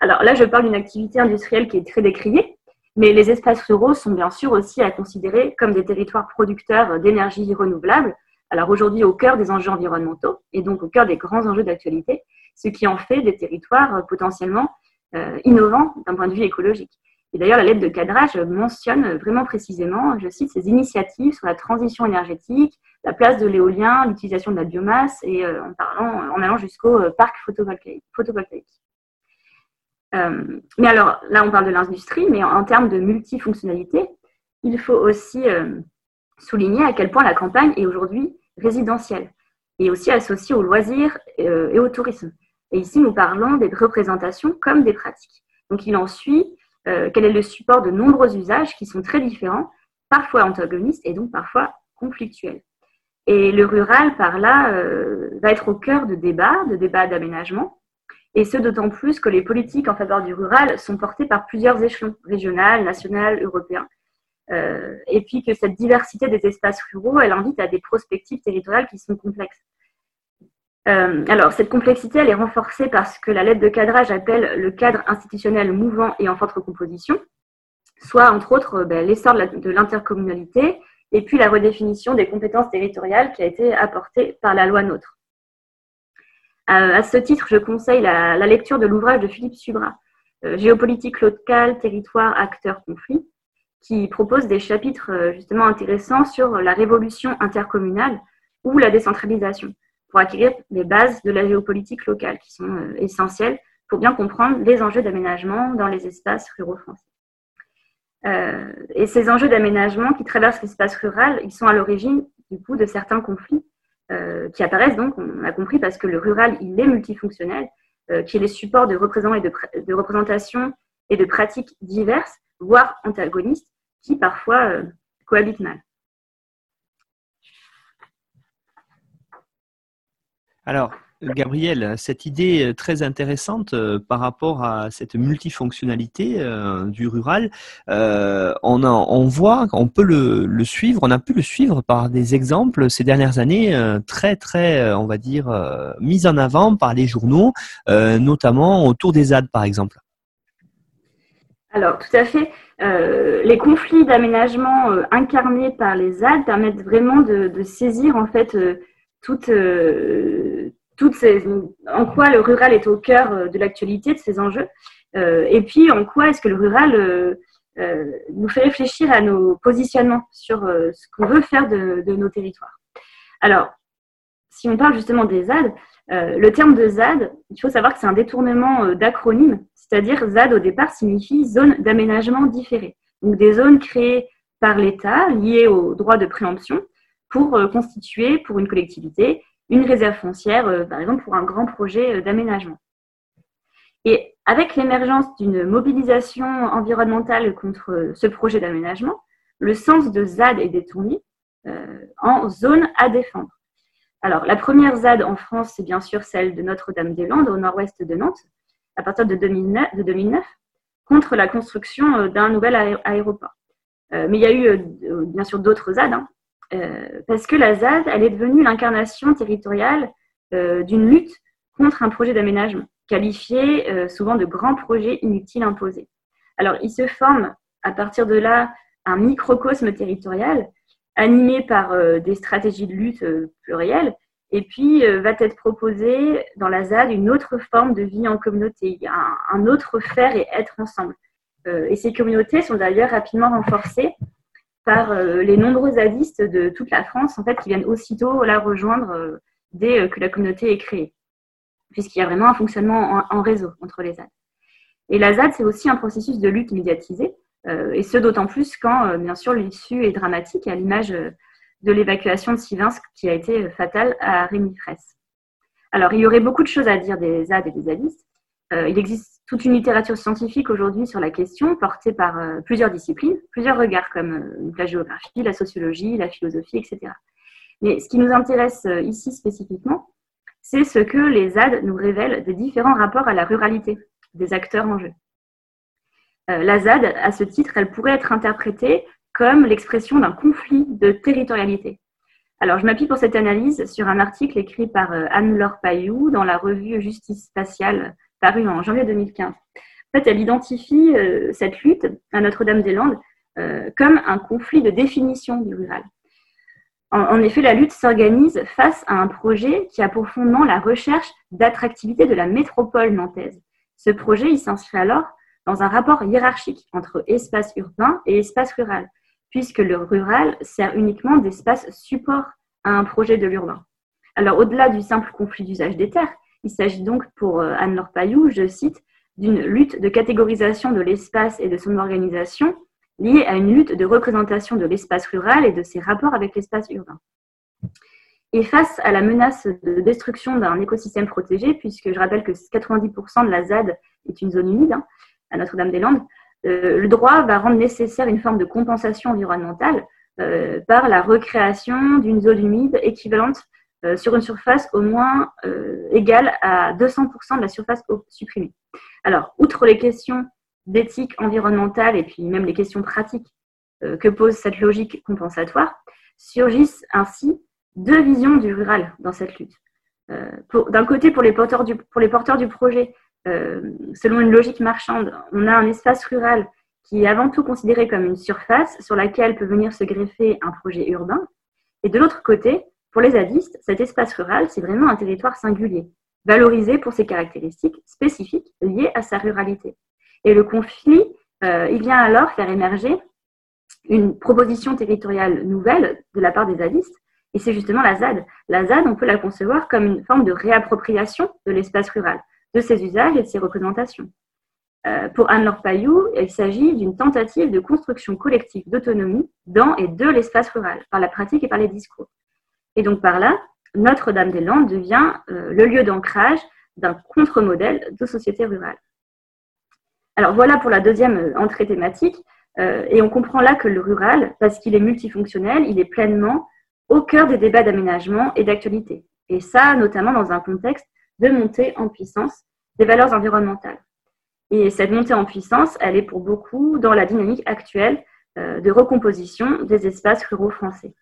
Alors là, je parle d'une activité industrielle qui est très décriée, mais les espaces ruraux sont bien sûr aussi à considérer comme des territoires producteurs d'énergie renouvelable. Alors aujourd'hui au cœur des enjeux environnementaux et donc au cœur des grands enjeux d'actualité, ce qui en fait des territoires potentiellement euh, innovants d'un point de vue écologique. Et d'ailleurs, la lettre de cadrage mentionne vraiment précisément, je cite, ces initiatives sur la transition énergétique, la place de l'éolien, l'utilisation de la biomasse et euh, en, parlant, en allant jusqu'au euh, parc photovoltaïque. Euh, mais alors, là, on parle de l'industrie, mais en, termes de multifonctionnalité, il faut aussi euh, souligner à quel point la campagne est aujourd'hui résidentielle et aussi associée aux loisirs euh, et au tourisme. Et ici, nous parlons des représentations comme des pratiques. Donc, il en suit quel est le support de nombreux usages qui sont très différents, parfois antagonistes et donc parfois conflictuels. Et le rural, par là, va être au cœur de débats, de débats d'aménagement, et ce d'autant plus que les politiques en faveur du rural sont portées par plusieurs échelons, régional, national, européen. Euh, et puis que cette diversité des espaces ruraux, elle invite à des prospectives territoriales qui sont complexes. Euh, alors, cette complexité, elle est renforcée parce que la lettre de cadrage appelle le cadre institutionnel mouvant et en forte recomposition, soit entre autres ben, l'essor de l'intercommunalité et puis la redéfinition des compétences territoriales qui a été apportée par la loi NOTRe. À, ce titre, je conseille la, lecture de l'ouvrage de Philippe Subra, euh, Géopolitique locale, territoire, acteurs, conflits, qui propose des chapitres euh, justement intéressants sur la révolution intercommunale ou la décentralisation, pour acquérir les bases de la géopolitique locale, qui sont euh, essentielles pour bien comprendre les enjeux d'aménagement dans les espaces ruraux français. et ces enjeux d'aménagement qui traversent l'espace rural, ils sont à l'origine du coup de certains conflits euh, qui apparaissent donc, on a compris, parce que le rural, il est multifonctionnel, euh, qui est les supports de, représentants et de, de représentation et de pratiques diverses, voire antagonistes, qui parfois euh, cohabitent mal. Alors, Gabriel, cette idée euh, très intéressante euh, par rapport à cette multifonctionnalité euh, du rural, on, voit, on peut le, suivre, on a pu le suivre par des exemples ces dernières années très, très, on va dire, mis en avant par les journaux, notamment autour des ZAD, par exemple. Alors, tout à fait. les conflits d'aménagement incarnés par les ZAD permettent vraiment de, saisir en fait toute, toutes ces, en quoi le rural est au cœur euh, de l'actualité, de ces enjeux, euh, et puis en quoi est-ce que le rural euh, nous fait réfléchir à nos positionnements sur ce qu'on veut faire de, de, nos territoires. Alors, si on parle justement des ZAD, le terme de ZAD, il faut savoir que c'est un détournement d'acronyme, c'est-à-dire ZAD au départ signifie zone d'aménagement différé. Donc des zones créées par l'État liées au droit de préemption pour constituer pour une collectivité une réserve foncière, euh, par exemple pour un grand projet euh, d'aménagement. Et avec l'émergence d'une mobilisation environnementale contre euh, ce projet d'aménagement, le sens de ZAD est détourné en zone à défendre. Alors, la première ZAD en France, c'est bien sûr celle de Notre-Dame-des-Landes, au nord-ouest de Nantes, à partir de 2009, de 2009 contre la construction d'un nouvel aéroport. mais il y a eu bien sûr d'autres ZAD, hein, parce que la ZAD, elle est devenue l'incarnation territoriale euh, d'une lutte contre un projet d'aménagement, qualifié euh, souvent de grand projet inutile imposé. Alors, il se forme à partir de là un microcosme territorial animé par des stratégies de lutte plurielles, et puis va être proposé dans la ZAD une autre forme de vie en communauté, un, un autre faire et être ensemble. et ces communautés sont d'ailleurs rapidement renforcées par euh, les nombreux zadistes de toute la France, en fait, qui viennent aussitôt la rejoindre euh, dès euh, que la communauté est créée, puisqu'il y a vraiment un fonctionnement en, réseau entre les ZAD. Et la ZAD, c'est aussi un processus de lutte médiatisé, et ce d'autant plus quand, bien sûr, l'issue est dramatique, à l'image de l'évacuation de Sivinsk qui a été fatale à Rémi Fraisse. Alors, il y aurait beaucoup de choses à dire des ZAD et des zadistes. Il existe toute une littérature scientifique aujourd'hui sur la question, portée par euh, plusieurs disciplines, plusieurs regards comme euh, la géographie, la sociologie, la philosophie, etc. Mais ce qui nous intéresse euh, ici spécifiquement, c'est ce que les ZAD nous révèlent des différents rapports à la ruralité des acteurs en jeu. la ZAD, à ce titre, elle pourrait être interprétée comme l'expression d'un conflit de territorialité. Alors, je m'appuie pour cette analyse sur un article écrit par Anne-Laure Payou dans la revue Justice spatiale paru en janvier 2015. En fait, elle identifie euh, cette lutte à Notre-Dame-des-Landes euh, comme un conflit de définition du rural. En, effet, la lutte s'organise face à un projet qui a pour fondement la recherche d'attractivité de la métropole nantaise. Ce projet, il s'inscrit alors dans un rapport hiérarchique entre espace urbain et espace rural, puisque le rural sert uniquement d'espace support à un projet de l'urbain. Alors, au-delà du simple conflit d'usage des terres, il s'agit donc pour euh, Anne-Laure Payou, je cite, d'une lutte de catégorisation de l'espace et de son organisation liée à une lutte de représentation de l'espace rural et de ses rapports avec l'espace urbain. Et face à la menace de destruction d'un écosystème protégé, puisque je rappelle que 90% de la ZAD est une zone humide hein, à Notre-Dame-des-Landes, euh, le droit va rendre nécessaire une forme de compensation environnementale euh, par la recréation d'une zone humide équivalente euh, sur une surface au moins euh, égale à 200% de la surface supprimée. Alors, outre les questions d'éthique environnementale et puis même les questions pratiques euh, que pose cette logique compensatoire, surgissent ainsi deux visions du rural dans cette lutte. D'un côté, pour les, porteurs du, pour les porteurs du projet, selon une logique marchande, on a un espace rural qui est avant tout considéré comme une surface sur laquelle peut venir se greffer un projet urbain. Et de l'autre côté, pour les zadistes, cet espace rural, c'est vraiment un territoire singulier, valorisé pour ses caractéristiques spécifiques liées à sa ruralité. Et le conflit, euh, il vient alors faire émerger une proposition territoriale nouvelle de la part des zadistes, et c'est justement la ZAD. La ZAD, on peut la concevoir comme une forme de réappropriation de l'espace rural, de ses usages et de ses représentations. Euh, pour Anne-Laure Payou, il s'agit d'une tentative de construction collective d'autonomie dans et de l'espace rural, par la pratique et par les discours. Et donc par là, Notre-Dame-des-Landes devient euh, le lieu d'ancrage d'un contre-modèle de société rurale. Alors voilà pour la deuxième euh, entrée thématique. Euh, et on comprend là que le rural, parce qu'il est multifonctionnel, il est pleinement au cœur des débats d'aménagement et d'actualité. Et ça, notamment dans un contexte de montée en puissance des valeurs environnementales. Et cette montée en puissance, elle est pour beaucoup dans la dynamique actuelle de recomposition des espaces ruraux français.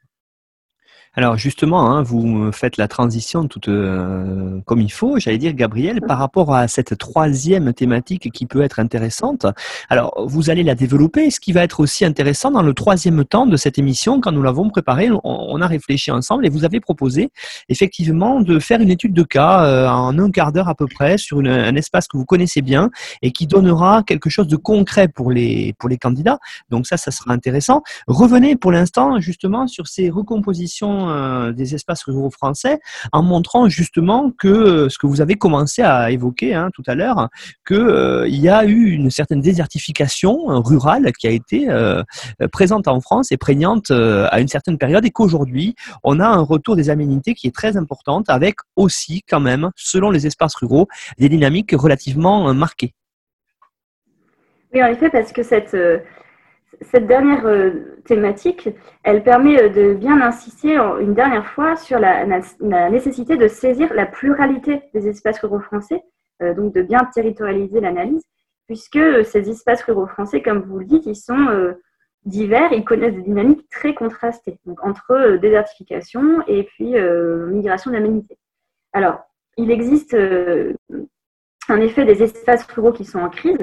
Alors justement, hein, vous faites la transition toute euh, comme il faut, j'allais dire Gabriel, par rapport à cette troisième thématique qui peut être intéressante. Alors vous allez la développer. Ce qui va être aussi intéressant dans le troisième temps de cette émission, quand nous l'avons préparée, on, a réfléchi ensemble et vous avez proposé effectivement de faire une étude de cas euh, en un quart d'heure à peu près sur un espace que vous connaissez bien et qui donnera quelque chose de concret pour les pour les candidats. Donc ça, ça sera intéressant. Revenez pour l'instant justement sur ces recompositions euh, des espaces ruraux français en montrant justement que euh, ce que vous avez commencé à évoquer hein, tout à l'heure, qu'il euh, y a eu une certaine désertification rurale qui a été présente en France et prégnante à une certaine période et qu'aujourd'hui on a un retour des aménités qui est très importante avec aussi quand même, selon les espaces ruraux, des dynamiques relativement marquées. Oui, en effet, parce que cette, cette dernière euh, thématique, elle permet euh, de bien insister une dernière fois sur la, nécessité de saisir la pluralité des espaces ruraux français, euh, donc de bien territorialiser l'analyse, puisque ces espaces ruraux français, comme vous le dites, ils sont divers, ils connaissent des dynamiques très contrastées, donc entre désertification et puis migration d'aménité. Alors, il existe en effet des espaces ruraux qui sont en crise,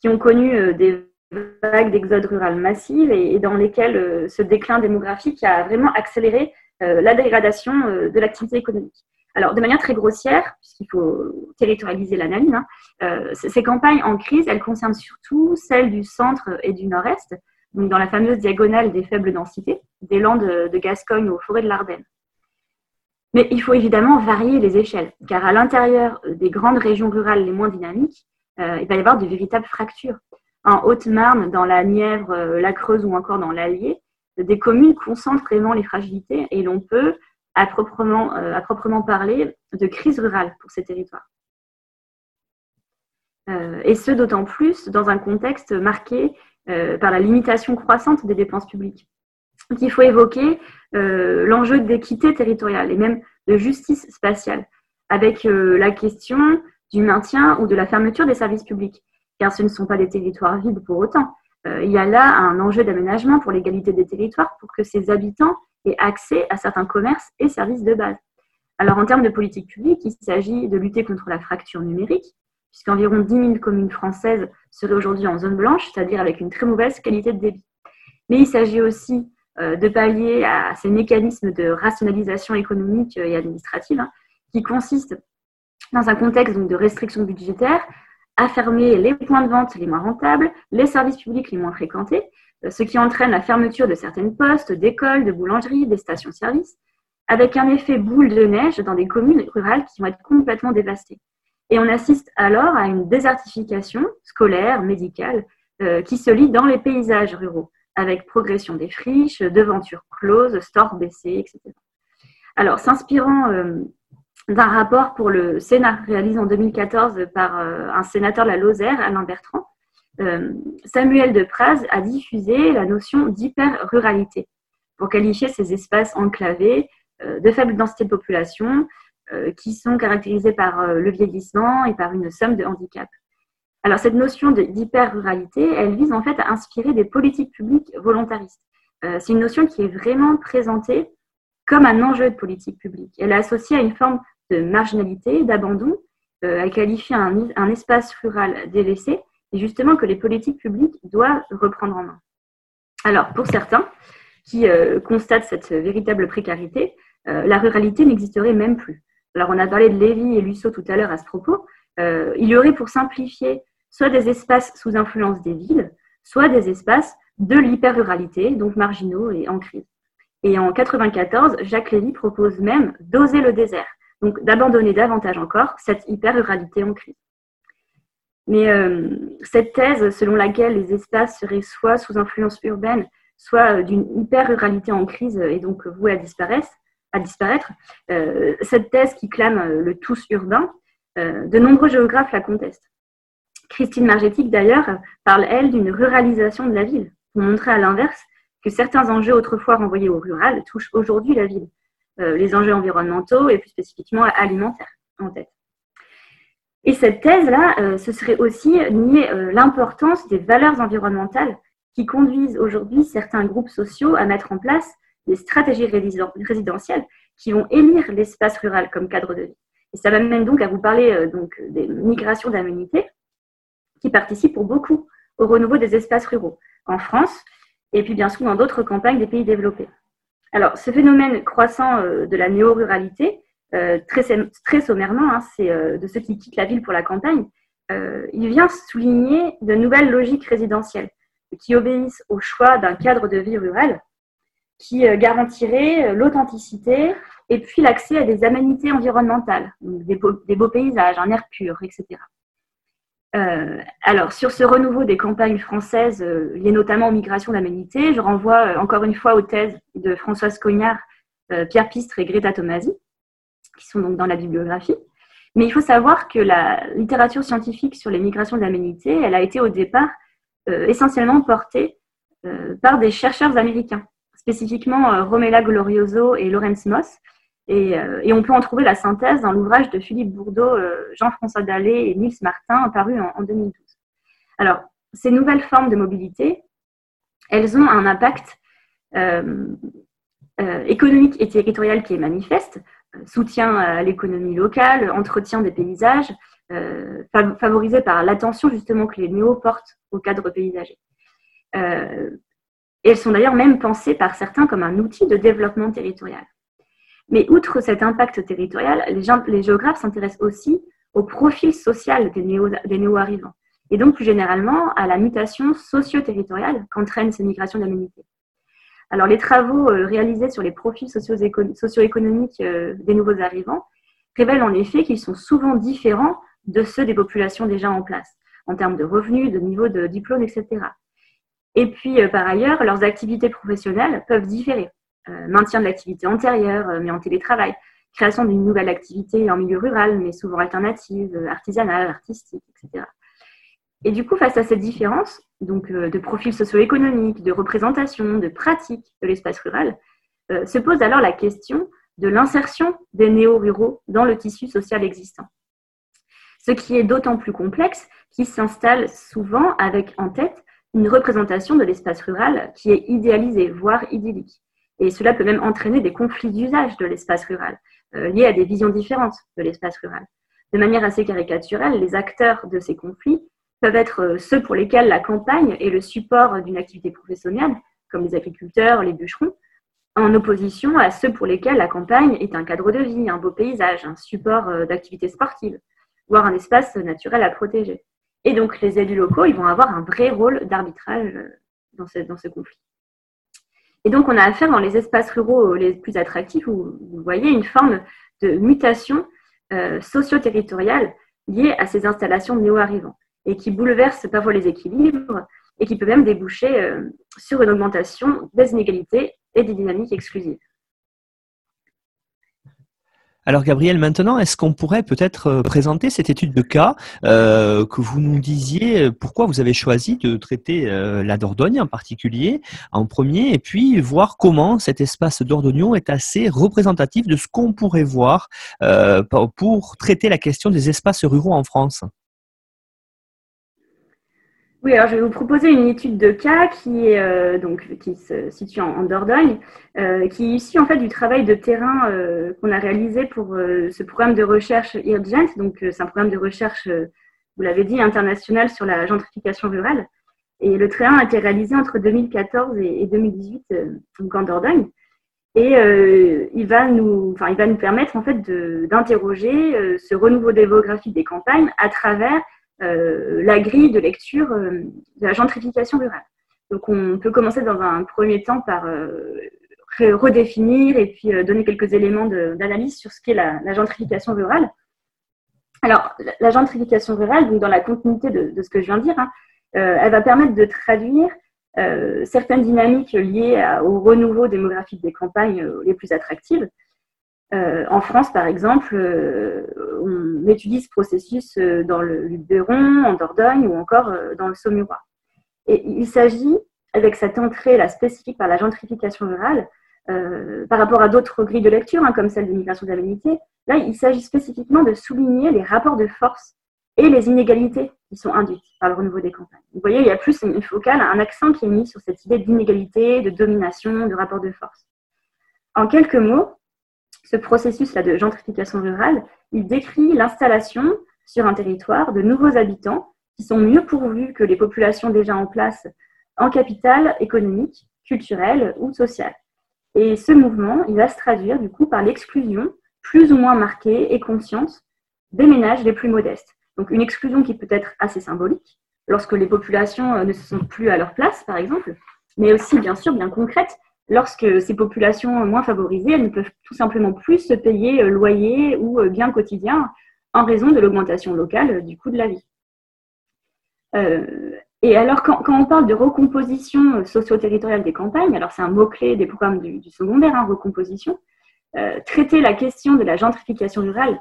qui ont connu des vagues d'exode rural massive et, dans lesquelles euh, ce déclin démographique a vraiment accéléré euh, la dégradation euh, de l'activité économique. Alors, de manière très grossière, puisqu'il faut territorialiser l'analyse, hein, ces campagnes en crise, elles concernent surtout celles du centre et du nord-est, donc dans la fameuse diagonale des faibles densités, des landes de Gascogne aux forêts de l'Ardenne. Mais il faut évidemment varier les échelles, car à l'intérieur des grandes régions rurales les moins dynamiques, il va y avoir de véritables fractures en Haute-Marne, dans la Nièvre, euh, la Creuse ou encore dans l'Allier, des communes concentrent vraiment les fragilités et l'on peut, à proprement, euh, parler, de crise rurale pour ces territoires. Euh, et ce, d'autant plus dans un contexte marqué par la limitation croissante des dépenses publiques. Donc, il faut évoquer l'enjeu d'équité territoriale et même de justice spatiale, avec la question du maintien ou de la fermeture des services publics car ce ne sont pas des territoires vides pour autant. Euh, il y a là un enjeu d'aménagement pour l'égalité des territoires pour que ces habitants aient accès à certains commerces et services de base. Alors en termes de politique publique, il s'agit de lutter contre la fracture numérique, puisqu'environ 10 000 communes françaises seraient aujourd'hui en zone blanche, c'est-à-dire avec une très mauvaise qualité de débit. Mais il s'agit aussi euh, de pallier à ces mécanismes de rationalisation économique et administrative hein, qui consistent dans un contexte de restrictions budgétaires à fermer les points de vente les moins rentables, les services publics les moins fréquentés, euh, ce qui entraîne la fermeture de certaines postes, d'écoles, de boulangeries, des stations-service, avec un effet boule de neige dans des communes rurales qui vont être complètement dévastées. Et on assiste alors à une désertification scolaire, médicale, euh, qui se lit dans les paysages ruraux, avec progression des friches, devantures closes, stores baissés, etc. Alors, s'inspirant euh, d'un rapport pour le Sénat réalisé en 2014 par euh, un sénateur de la Lozère, Alain Bertrand. Euh, Samuel de Praz a diffusé la notion d'hyper-ruralité pour qualifier ces espaces enclavés euh, de faible densité de population qui sont caractérisés par le vieillissement et par une somme de handicap. Alors cette notion d'hyper-ruralité, elle vise en fait à inspirer des politiques publiques volontaristes. C'est une notion qui est vraiment présentée comme un enjeu de politique publique. Elle est associée à une forme de marginalité, d'abandon. Euh, elle qualifie un, espace rural délaissé et justement que les politiques publiques doivent reprendre en main. Alors, pour certains qui euh, constatent cette véritable précarité, euh, la ruralité n'existerait même plus. Alors, on a parlé de Lévy et Lusso tout à l'heure à ce propos. il y aurait, pour simplifier, soit des espaces sous influence des villes, soit des espaces de l'hyper-ruralité, donc marginaux et en crise. Et en 1994, Jacques Lévy propose même d'oser le désert, donc d'abandonner davantage encore cette hyper-ruralité en crise. Mais euh, cette thèse selon laquelle les espaces seraient soit sous influence urbaine, soit euh, d'une hyper-ruralité en crise et donc vouée à disparaître, euh, cette thèse qui clame le tous urbain, de nombreux géographes la contestent. Christine Margetic, d'ailleurs, parle, elle, d'une ruralisation de la ville, pour montrer à l'inverse que certains enjeux autrefois renvoyés au rural touchent aujourd'hui la ville. Euh, les enjeux environnementaux et plus spécifiquement alimentaires en tête. Et cette thèse-là, euh, ce serait aussi nier euh, l'importance des valeurs environnementales qui conduisent aujourd'hui certains groupes sociaux à mettre en place des stratégies résidentielles qui vont élire l'espace rural comme cadre de vie. Et ça m'amène donc à vous parler des migrations d'aménité qui participent pour beaucoup au renouveau des espaces ruraux en France et puis bien sûr dans d'autres campagnes des pays développés. Alors, ce phénomène croissant euh, de la néo-ruralité, euh, très, sommairement, hein, c'est de ceux qui quittent la ville pour la campagne, il vient souligner de nouvelles logiques résidentielles qui obéissent au choix d'un cadre de vie rural qui garantirait l'authenticité et puis l'accès à des aménités environnementales, des beaux, paysages, un air pur, etc. Euh, alors, sur ce renouveau des campagnes françaises euh, liées notamment aux migrations d'aménités, je renvoie euh, encore une fois aux thèses de Françoise Cognard, Pierre Pistre et Greta Tomasi, qui sont donc dans la bibliographie. Mais il faut savoir que la littérature scientifique sur les migrations d'aménités, elle a été au départ essentiellement portée par des chercheurs américains, spécifiquement Romela Glorioso et Lawrence Moss, euh, et, on peut en trouver la synthèse dans l'ouvrage de Philippe Bourdeau, euh, Jean-François Dallet et Nils Martin, paru en, 2012. Alors, ces nouvelles formes de mobilité, elles ont un impact euh, économique et territorial qui est manifeste, soutien à l'économie locale, entretien des paysages, favorisé par l'attention justement que les néo portent au cadre paysager. et elles sont d'ailleurs même pensées par certains comme un outil de développement territorial. Mais outre cet impact territorial, les, géographes s'intéressent aussi au profil social des néo-arrivants et donc plus généralement à la mutation socio-territoriale qu'entraînent ces migrations d'aménité. Alors les travaux euh, réalisés sur les profils socio-économiques euh, des nouveaux arrivants révèlent en effet qu'ils sont souvent différents de ceux des populations déjà en place, en termes de revenus, de niveau de diplôme, etc. Et puis, euh, par ailleurs, leurs activités professionnelles peuvent différer. Euh, maintien de l'activité antérieure, euh, mais en télétravail, création d'une nouvelle activité en milieu rural, mais souvent alternative, euh, artisanale, artistique, etc. Et du coup, face à cette différence, donc de profil socio-économique, de représentation, de pratique de l'espace rural, se pose alors la question de l'insertion des néo-ruraux dans le tissu social existant. Ce qui est d'autant plus complexe qu'il s'installe souvent avec en tête une représentation de l'espace rural qui est idéalisée, voire idyllique. Et cela peut même entraîner des conflits d'usage de l'espace rural, euh, liés à des visions différentes de l'espace rural. De manière assez caricaturelle, les acteurs de ces conflits peuvent être euh, ceux pour lesquels la campagne est le support d'une activité professionnelle, comme les agriculteurs, les bûcherons, en opposition à ceux pour lesquels la campagne est un cadre de vie, un beau paysage, un support euh, d'activité sportive, voire un espace naturel à protéger. Et donc les élus locaux, ils vont avoir un vrai rôle d'arbitrage dans ce, dans ce conflit. Et donc, on a affaire dans les espaces ruraux les plus attractifs où vous voyez une forme de mutation euh, socio-territoriale liée à ces installations néo-arrivants et qui bouleverse parfois les équilibres et qui peut même déboucher euh, sur une augmentation des inégalités et des dynamiques exclusives. Alors Gabriel, maintenant, est-ce qu'on pourrait peut-être euh, présenter cette étude de cas, euh, que vous nous disiez euh, pourquoi vous avez choisi de traiter la Dordogne en particulier en premier, et puis voir comment cet espace d'Ordognon est assez représentatif de ce qu'on pourrait voir pour traiter la question des espaces ruraux en France? Oui, alors je vais vous proposer une étude de cas qui, est, euh, donc, qui se situe en, Dordogne, euh, qui est issue en fait du travail de terrain euh, qu'on a réalisé pour ce programme de recherche IRGENT. Donc, c'est un programme de recherche, vous l'avez dit, international sur la gentrification rurale. Et le terrain a été réalisé entre 2014 et, 2018 donc en Dordogne. Et il, va nous, il va nous permettre en fait d'interroger ce renouveau démographique des campagnes à travers la grille de lecture euh, de la gentrification rurale. Donc on peut commencer dans un premier temps par euh, redéfinir et puis donner quelques éléments d'analyse sur ce qu'est la, gentrification rurale. Alors, la gentrification rurale, donc dans la continuité de, ce que je viens de dire, hein, elle va permettre de traduire certaines dynamiques liées au renouveau démographique des campagnes les plus attractives, euh, en France, par exemple, euh, on étudie ce processus euh, dans le Luberon, en Dordogne ou encore dans le Saumurois. Et il s'agit, avec cette entrée là, spécifique par la gentrification rurale, par rapport à d'autres grilles de lecture, hein, comme celle de migration d'aménité, là, il s'agit spécifiquement de souligner les rapports de force et les inégalités qui sont induites par le renouveau des campagnes. Vous voyez, il y a plus une focale, un accent qui est mis sur cette idée d'inégalité, de domination, de rapport de force. En quelques mots, ce processus-là de gentrification rurale, il décrit l'installation sur un territoire de nouveaux habitants qui sont mieux pourvus que les populations déjà en place en capital économique, culturel ou social. Et ce mouvement, il va se traduire du coup par l'exclusion plus ou moins marquée et consciente des ménages les plus modestes. Donc une exclusion qui peut être assez symbolique, lorsque les populations euh, ne se sentent plus à leur place, par exemple, mais aussi bien sûr bien concrète, lorsque ces populations moins favorisées, elles ne peuvent tout simplement plus se payer euh, loyer ou euh, bien quotidien en raison de l'augmentation locale du coût de la vie. et alors, quand, on parle de recomposition socio-territoriale des campagnes, alors c'est un mot-clé des programmes du, secondaire, hein, recomposition, traiter la question de la gentrification rurale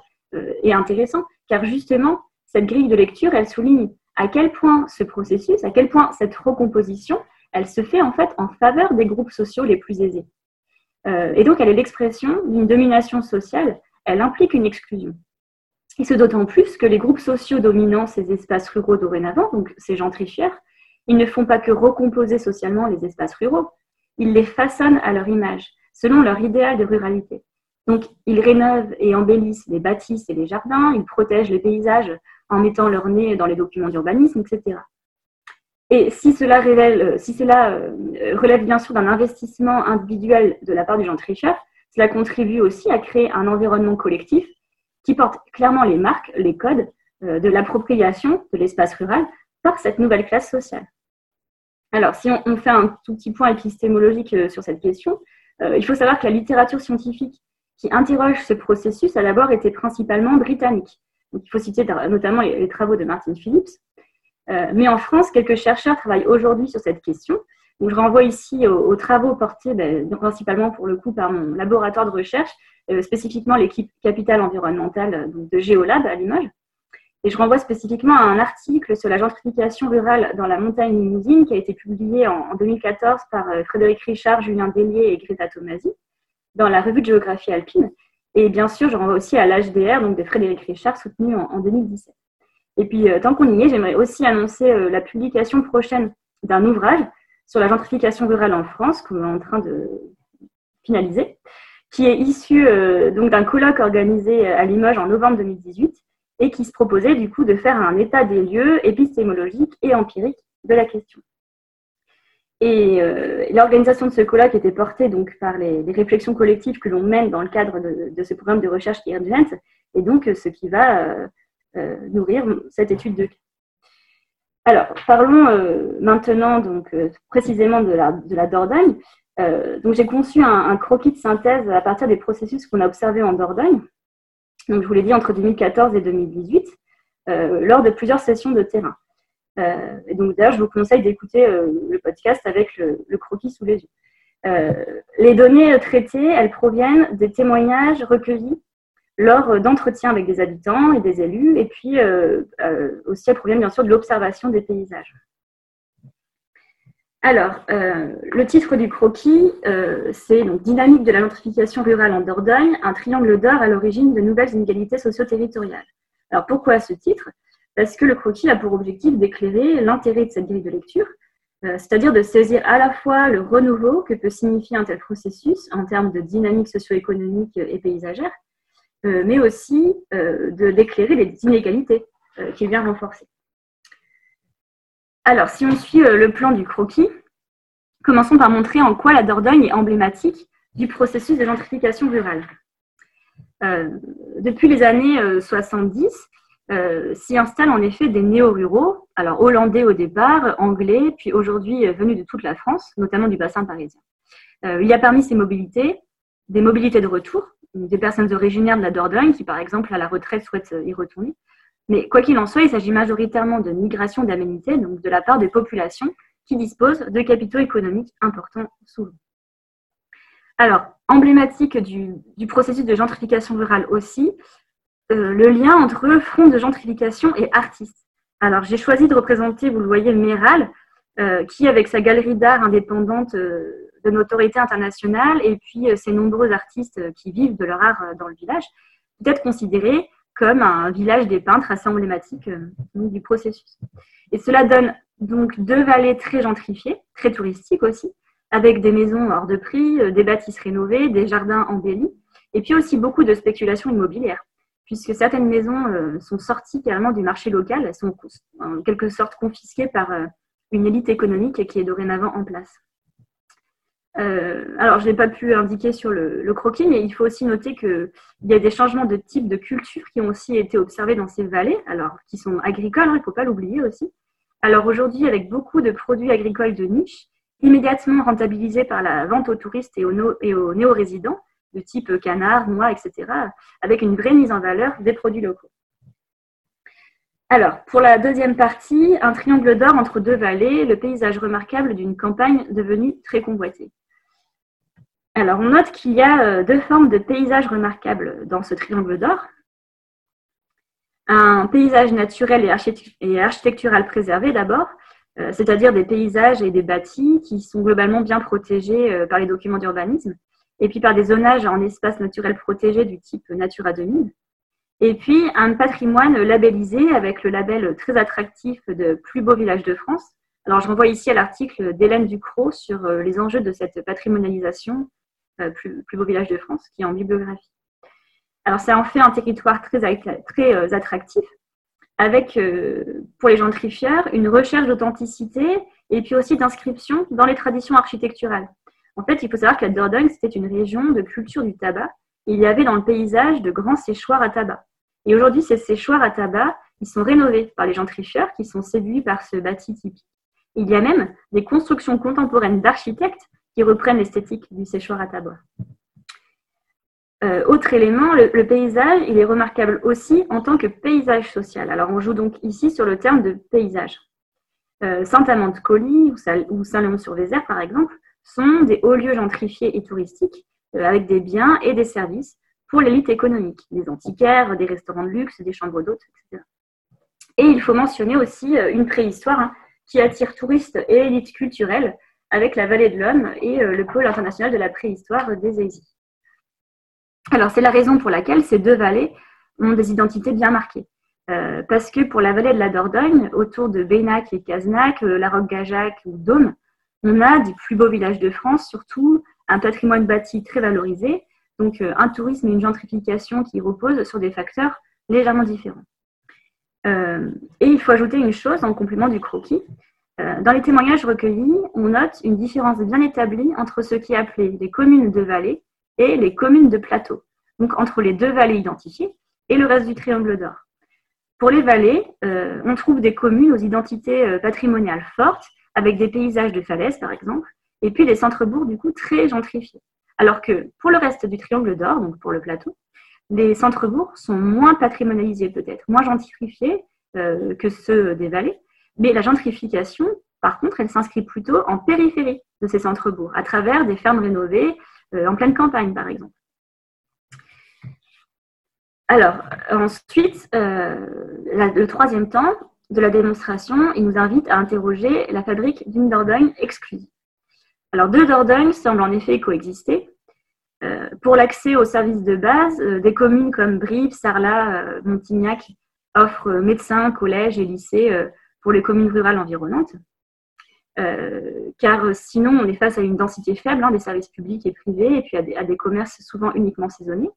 est intéressant, car justement, cette grille de lecture, elle souligne à quel point ce processus, à quel point cette recomposition, elle se fait en fait en faveur des groupes sociaux les plus aisés. Euh, et donc, elle est l'expression d'une domination sociale, elle implique une exclusion. Et ce d'autant plus que les groupes sociaux dominant ces espaces ruraux dorénavant, donc ces gentrifieurs, ils ne font pas que recomposer socialement les espaces ruraux, ils les façonnent à leur image, selon leur idéal de ruralité. Donc, ils rénovent et embellissent les bâtisses et les jardins, ils protègent les paysages en mettant leur nez dans les documents d'urbanisme, etc. Et si cela, cela euh, relève bien sûr d'un investissement individuel de la part du gentrifieur, cela contribue aussi à créer un environnement collectif qui porte clairement les marques, les codes euh, de l'appropriation de l'espace rural par cette nouvelle classe sociale. Alors, si on, fait un tout petit point épistémologique euh, sur cette question, il faut savoir que la littérature scientifique qui interroge ce processus a d'abord été principalement britannique il faut citer notamment les, travaux de Martin Phillips. Euh, mais en France, quelques chercheurs travaillent aujourd'hui sur cette question. je renvoie ici aux, travaux portés ben, principalement pour le coup par mon laboratoire de recherche, euh, spécifiquement l'équipe capitale environnementale euh, de Géolab à Limoges. Et je renvoie spécifiquement à un article sur la gentrification rurale dans la montagne limousine qui a été publié en, 2014 par Frédéric Richard, Julien Dellier et Greta Tomasi dans la revue de géographie alpine. Et bien sûr, je renvoie aussi à l'HDR, donc de Frédéric Richard, soutenu en, 2017. Et puis, euh, tant qu'on y est, j'aimerais aussi annoncer euh, la publication prochaine d'un ouvrage sur la gentrification rurale en France, qu'on est en train de finaliser, qui est issu euh, d'un colloque organisé à Limoges en novembre 2018 et qui se proposait du coup de faire un état des lieux épistémologique et empirique de la question. Et l'organisation de ce colloque était portée donc par les, réflexions collectives que l'on mène dans le cadre de, ce programme de recherche IRGENT, et donc ce qui va nourrir cette étude de cas. Alors, parlons maintenant donc précisément de la, de la Dordogne. j'ai conçu un, croquis de synthèse à partir des processus qu'on a observés en Dordogne. Donc, je vous l'ai dit entre 2014 et 2018, lors de plusieurs sessions de terrain. Euh, donc d'ailleurs, je vous conseille d'écouter euh, le podcast avec le, croquis sous les yeux. Euh, les données traitées, elles proviennent des témoignages recueillis lors d'entretiens avec des habitants et des élus, et puis aussi elles proviennent bien sûr de l'observation des paysages. Alors, le titre du croquis, c'est Dynamique de la gentrification rurale en Dordogne, un triangle d'or à l'origine de nouvelles inégalités socio-territoriales. Alors, pourquoi ce titre? Parce que le croquis a pour objectif d'éclairer l'intérêt de cette grille de lecture, euh, c'est-à-dire de saisir à la fois le renouveau que peut signifier un tel processus en termes de dynamique socio-économique et paysagère, euh, mais aussi euh, de d'éclairer les inégalités qu'il vient renforcer. Alors, si on suit le plan du croquis, commençons par montrer en quoi la Dordogne est emblématique du processus de gentrification rurale. depuis les années 70, euh, s'y installent en effet des néo-ruraux, alors hollandais au départ, anglais, puis aujourd'hui euh, venus de toute la France, notamment du bassin parisien. Euh, il y a parmi ces mobilités des mobilités de retour, des personnes originaires de la Dordogne qui, par exemple, à la retraite souhaitent y retourner. Mais quoi qu'il en soit, il s'agit majoritairement de migration d'aménité, donc de la part des populations qui disposent de capitaux économiques importants souvent. Alors, emblématique du, processus de gentrification rurale aussi, euh, le lien entre front de gentrification et artiste. Alors, j'ai choisi de représenter, vous le voyez, Méral, euh, qui, avec sa galerie d'art indépendante euh, de notoriété internationale, et puis ses nombreux artistes qui vivent de leur art dans le village, peut être considéré comme un village des peintres assez emblématique du processus. Et cela donne donc deux vallées très gentrifiées, très touristiques aussi, avec des maisons hors de prix, des bâtisses rénovées, des jardins embellis, et puis aussi beaucoup de spéculation immobilière, puisque certaines maisons sont sorties carrément du marché local, elles sont en quelque sorte confisquées par une élite économique qui est dorénavant en place. Euh, alors, je n'ai pas pu indiquer sur le, croquis, mais il faut aussi noter qu'il y a des changements de type de culture qui ont aussi été observés dans ces vallées, alors qui sont agricoles, hein, il ne faut pas l'oublier aussi. Alors aujourd'hui, avec beaucoup de produits agricoles de niche, immédiatement rentabilisés par la vente aux touristes et aux, et aux néo-résidents, de type canard, noix, etc., avec une vraie mise en valeur des produits locaux. Alors, pour la deuxième partie, un triangle d'or entre deux vallées, le paysage remarquable d'une campagne devenue très convoitée. Alors, on note qu'il y a euh, deux formes de paysages remarquables dans ce triangle d'or. Un paysage naturel et architectural préservé d'abord, euh, c'est-à-dire des paysages et des bâtis qui sont globalement bien protégés euh, par les documents d'urbanisme, et puis par des zonages en espaces naturels protégés du type Natura 2000. Et puis un patrimoine labellisé avec le label très attractif de Plus beau village de France. Alors je renvoie ici à l'article d'Hélène Ducrot sur les enjeux de cette patrimonialisation euh, plus, beau village de France, qui est en bibliographie. Alors ça en fait un territoire très, très euh, attractif, avec euh, pour les gentrifieurs une recherche d'authenticité et puis aussi d'inscription dans les traditions architecturales. En fait, il faut savoir que la Dordogne, c'était une région de culture du tabac. il y avait dans le paysage de grands séchoirs à tabac. Et aujourd'hui, ces séchoirs à tabac, ils sont rénovés par les gentrifieurs qui sont séduits par ce bâti typique. Il y a même des constructions contemporaines d'architectes qui reprennent l'esthétique du séchoir à tabac. Euh, autre élément, le, paysage, il est remarquable aussi en tant que paysage social. Alors, on joue donc ici sur le terme de paysage. Euh, Saint-Amand-de-Coly ou Saint-Léon-sur-Vézère, par exemple, sont des hauts lieux gentrifiés et touristiques euh, avec des biens et des services pour l'élite économique, des antiquaires, des restaurants de luxe, des chambres d'hôtes, etc. Et il faut mentionner aussi une préhistoire hein, qui attire touristes et élites culturelles avec la vallée de l'Homme et euh, le pôle international de la préhistoire des Aisies. Alors, c'est la raison pour laquelle ces deux vallées ont des identités bien marquées. Euh, parce que pour la vallée de la Dordogne, autour de Bénac et Cazenac, euh, La Roque-Gajac ou Dôme, on a des plus beaux villages de France, surtout un patrimoine bâti très valorisé, donc un tourisme et une gentrification qui reposent sur des facteurs légèrement différents. et il faut ajouter une chose en complément du croquis, euh, dans les témoignages recueillis, on note une différence bien établie entre ce qui est appelé les communes de vallée et les communes de plateau, donc entre les deux vallées identifiées et le reste du triangle d'or. Pour les vallées, euh, on trouve des communes aux identités euh, patrimoniales fortes, avec des paysages de falaises par exemple, et puis des centres-bourgs du coup très gentrifiés. Alors que pour le reste du triangle d'or, donc pour le plateau, les centres-bourgs sont moins patrimonialisés peut-être, moins gentrifiés que ceux des vallées, mais la gentrification, par contre, elle s'inscrit plutôt en périphérie de ces centres-bourgs, à travers des fermes rénovées euh, en pleine campagne, par exemple. Alors, ensuite, euh, le troisième temps de la démonstration, il nous invite à interroger la fabrique d'une Dordogne exclusive. Alors, deux Dordogne semblent en effet coexister. Euh, pour l'accès aux services de base, des communes comme Brive, Sarlat, Montignac offrent médecins, collèges et lycées pour les communes rurales environnantes. Euh, car sinon, on est face à une densité faible hein, des services publics et privés, et puis à des, commerces souvent uniquement saisonniers.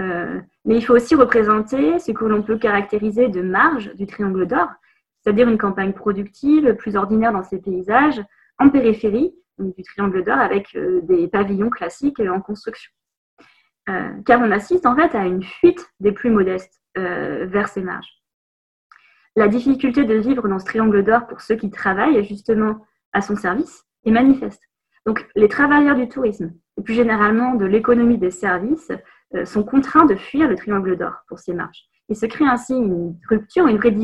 Euh, mais il faut aussi représenter ce que l'on peut caractériser de marge du triangle d'or, c'est-à-dire une campagne productive plus ordinaire dans ces paysages, en périphérie du triangle d'or, avec euh, des pavillons classiques en construction. car on assiste en fait à une fuite des plus modestes vers ces marges. La difficulté de vivre dans ce triangle d'or pour ceux qui travaillent justement à son service est manifeste. Donc les travailleurs du tourisme et plus généralement de l'économie des services euh, sont contraints de fuir le triangle d'or pour ces marches. Il se crée ainsi une rupture, une vraie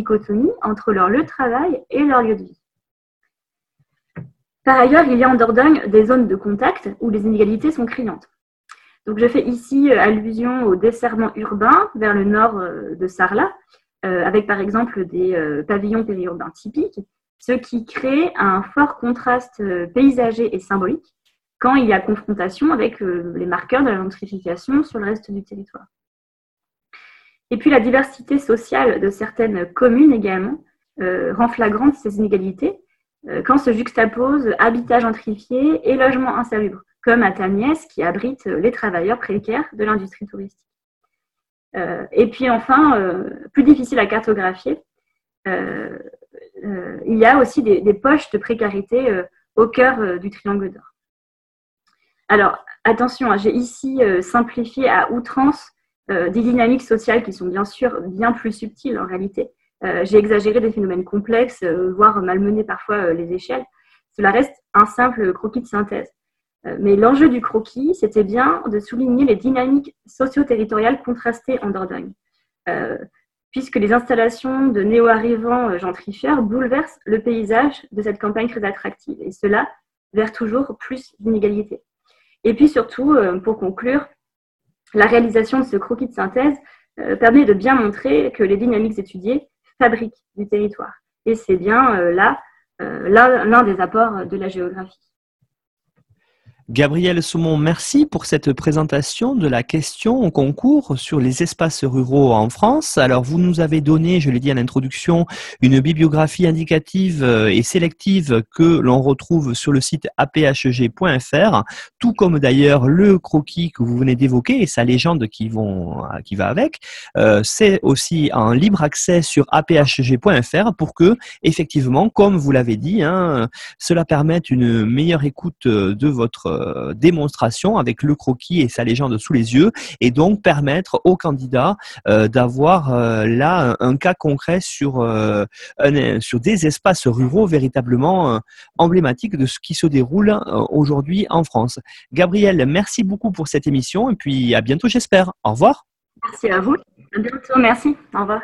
entre leur lieu de travail et leur lieu de vie. Par ailleurs, il y a en Dordogne des zones de contact où les inégalités sont criantes. Donc, je fais ici euh, allusion au desserrement urbain vers le nord euh, de Sarlat, euh, avec par exemple des euh, pavillons périurbains typiques, ce qui crée un fort contraste euh, paysager et symbolique quand il y a confrontation avec les marqueurs de la gentrification sur le reste du territoire. Et puis la diversité sociale de certaines communes également rend flagrante ces inégalités, quand se juxtaposent habitat gentrifié et logement insalubre, comme à Tamiès qui abrite les travailleurs précaires de l'industrie touristique. Et puis enfin, plus difficile à cartographier, il y a aussi des, poches de précarité au cœur du triangle d'or. Alors, attention, hein, j'ai ici simplifié à outrance des dynamiques sociales qui sont bien sûr bien plus subtiles en réalité. Euh, j'ai exagéré des phénomènes complexes, euh, voire malmené parfois euh, les échelles. Cela reste un simple croquis de synthèse. Mais l'enjeu du croquis, c'était bien de souligner les dynamiques socio-territoriales contrastées en Dordogne. puisque les installations de néo-arrivants gentrifieurs bouleversent le paysage de cette campagne très attractive, et cela vers toujours plus d'inégalités. Et puis surtout, pour conclure, la réalisation de ce croquis de synthèse permet de bien montrer que les dynamiques étudiées fabrique du territoire. Et c'est bien euh, là euh, l'un des apports de la géographie. Gabriel Saumon, merci pour cette présentation de la question au concours sur les espaces ruraux en France. Alors, vous nous avez donné, je l'ai dit en introduction, une bibliographie indicative euh, et sélective que l'on retrouve sur le site aphg.fr, tout comme d'ailleurs le croquis que vous venez d'évoquer et sa légende qui, vont, euh, qui va avec. Euh, c'est aussi en libre accès sur aphg.fr pour que, effectivement, comme vous l'avez dit, hein, cela permette une meilleure écoute de votre euh, démonstration avec le croquis et sa légende sous les yeux et donc permettre aux candidats euh, d'avoir euh, là un, cas concret sur, sur des espaces ruraux véritablement emblématiques de ce qui se déroule aujourd'hui en France. Gabriel, merci beaucoup pour cette émission et puis à bientôt j'espère. Au revoir. Merci à vous. À bientôt. Merci. Au revoir.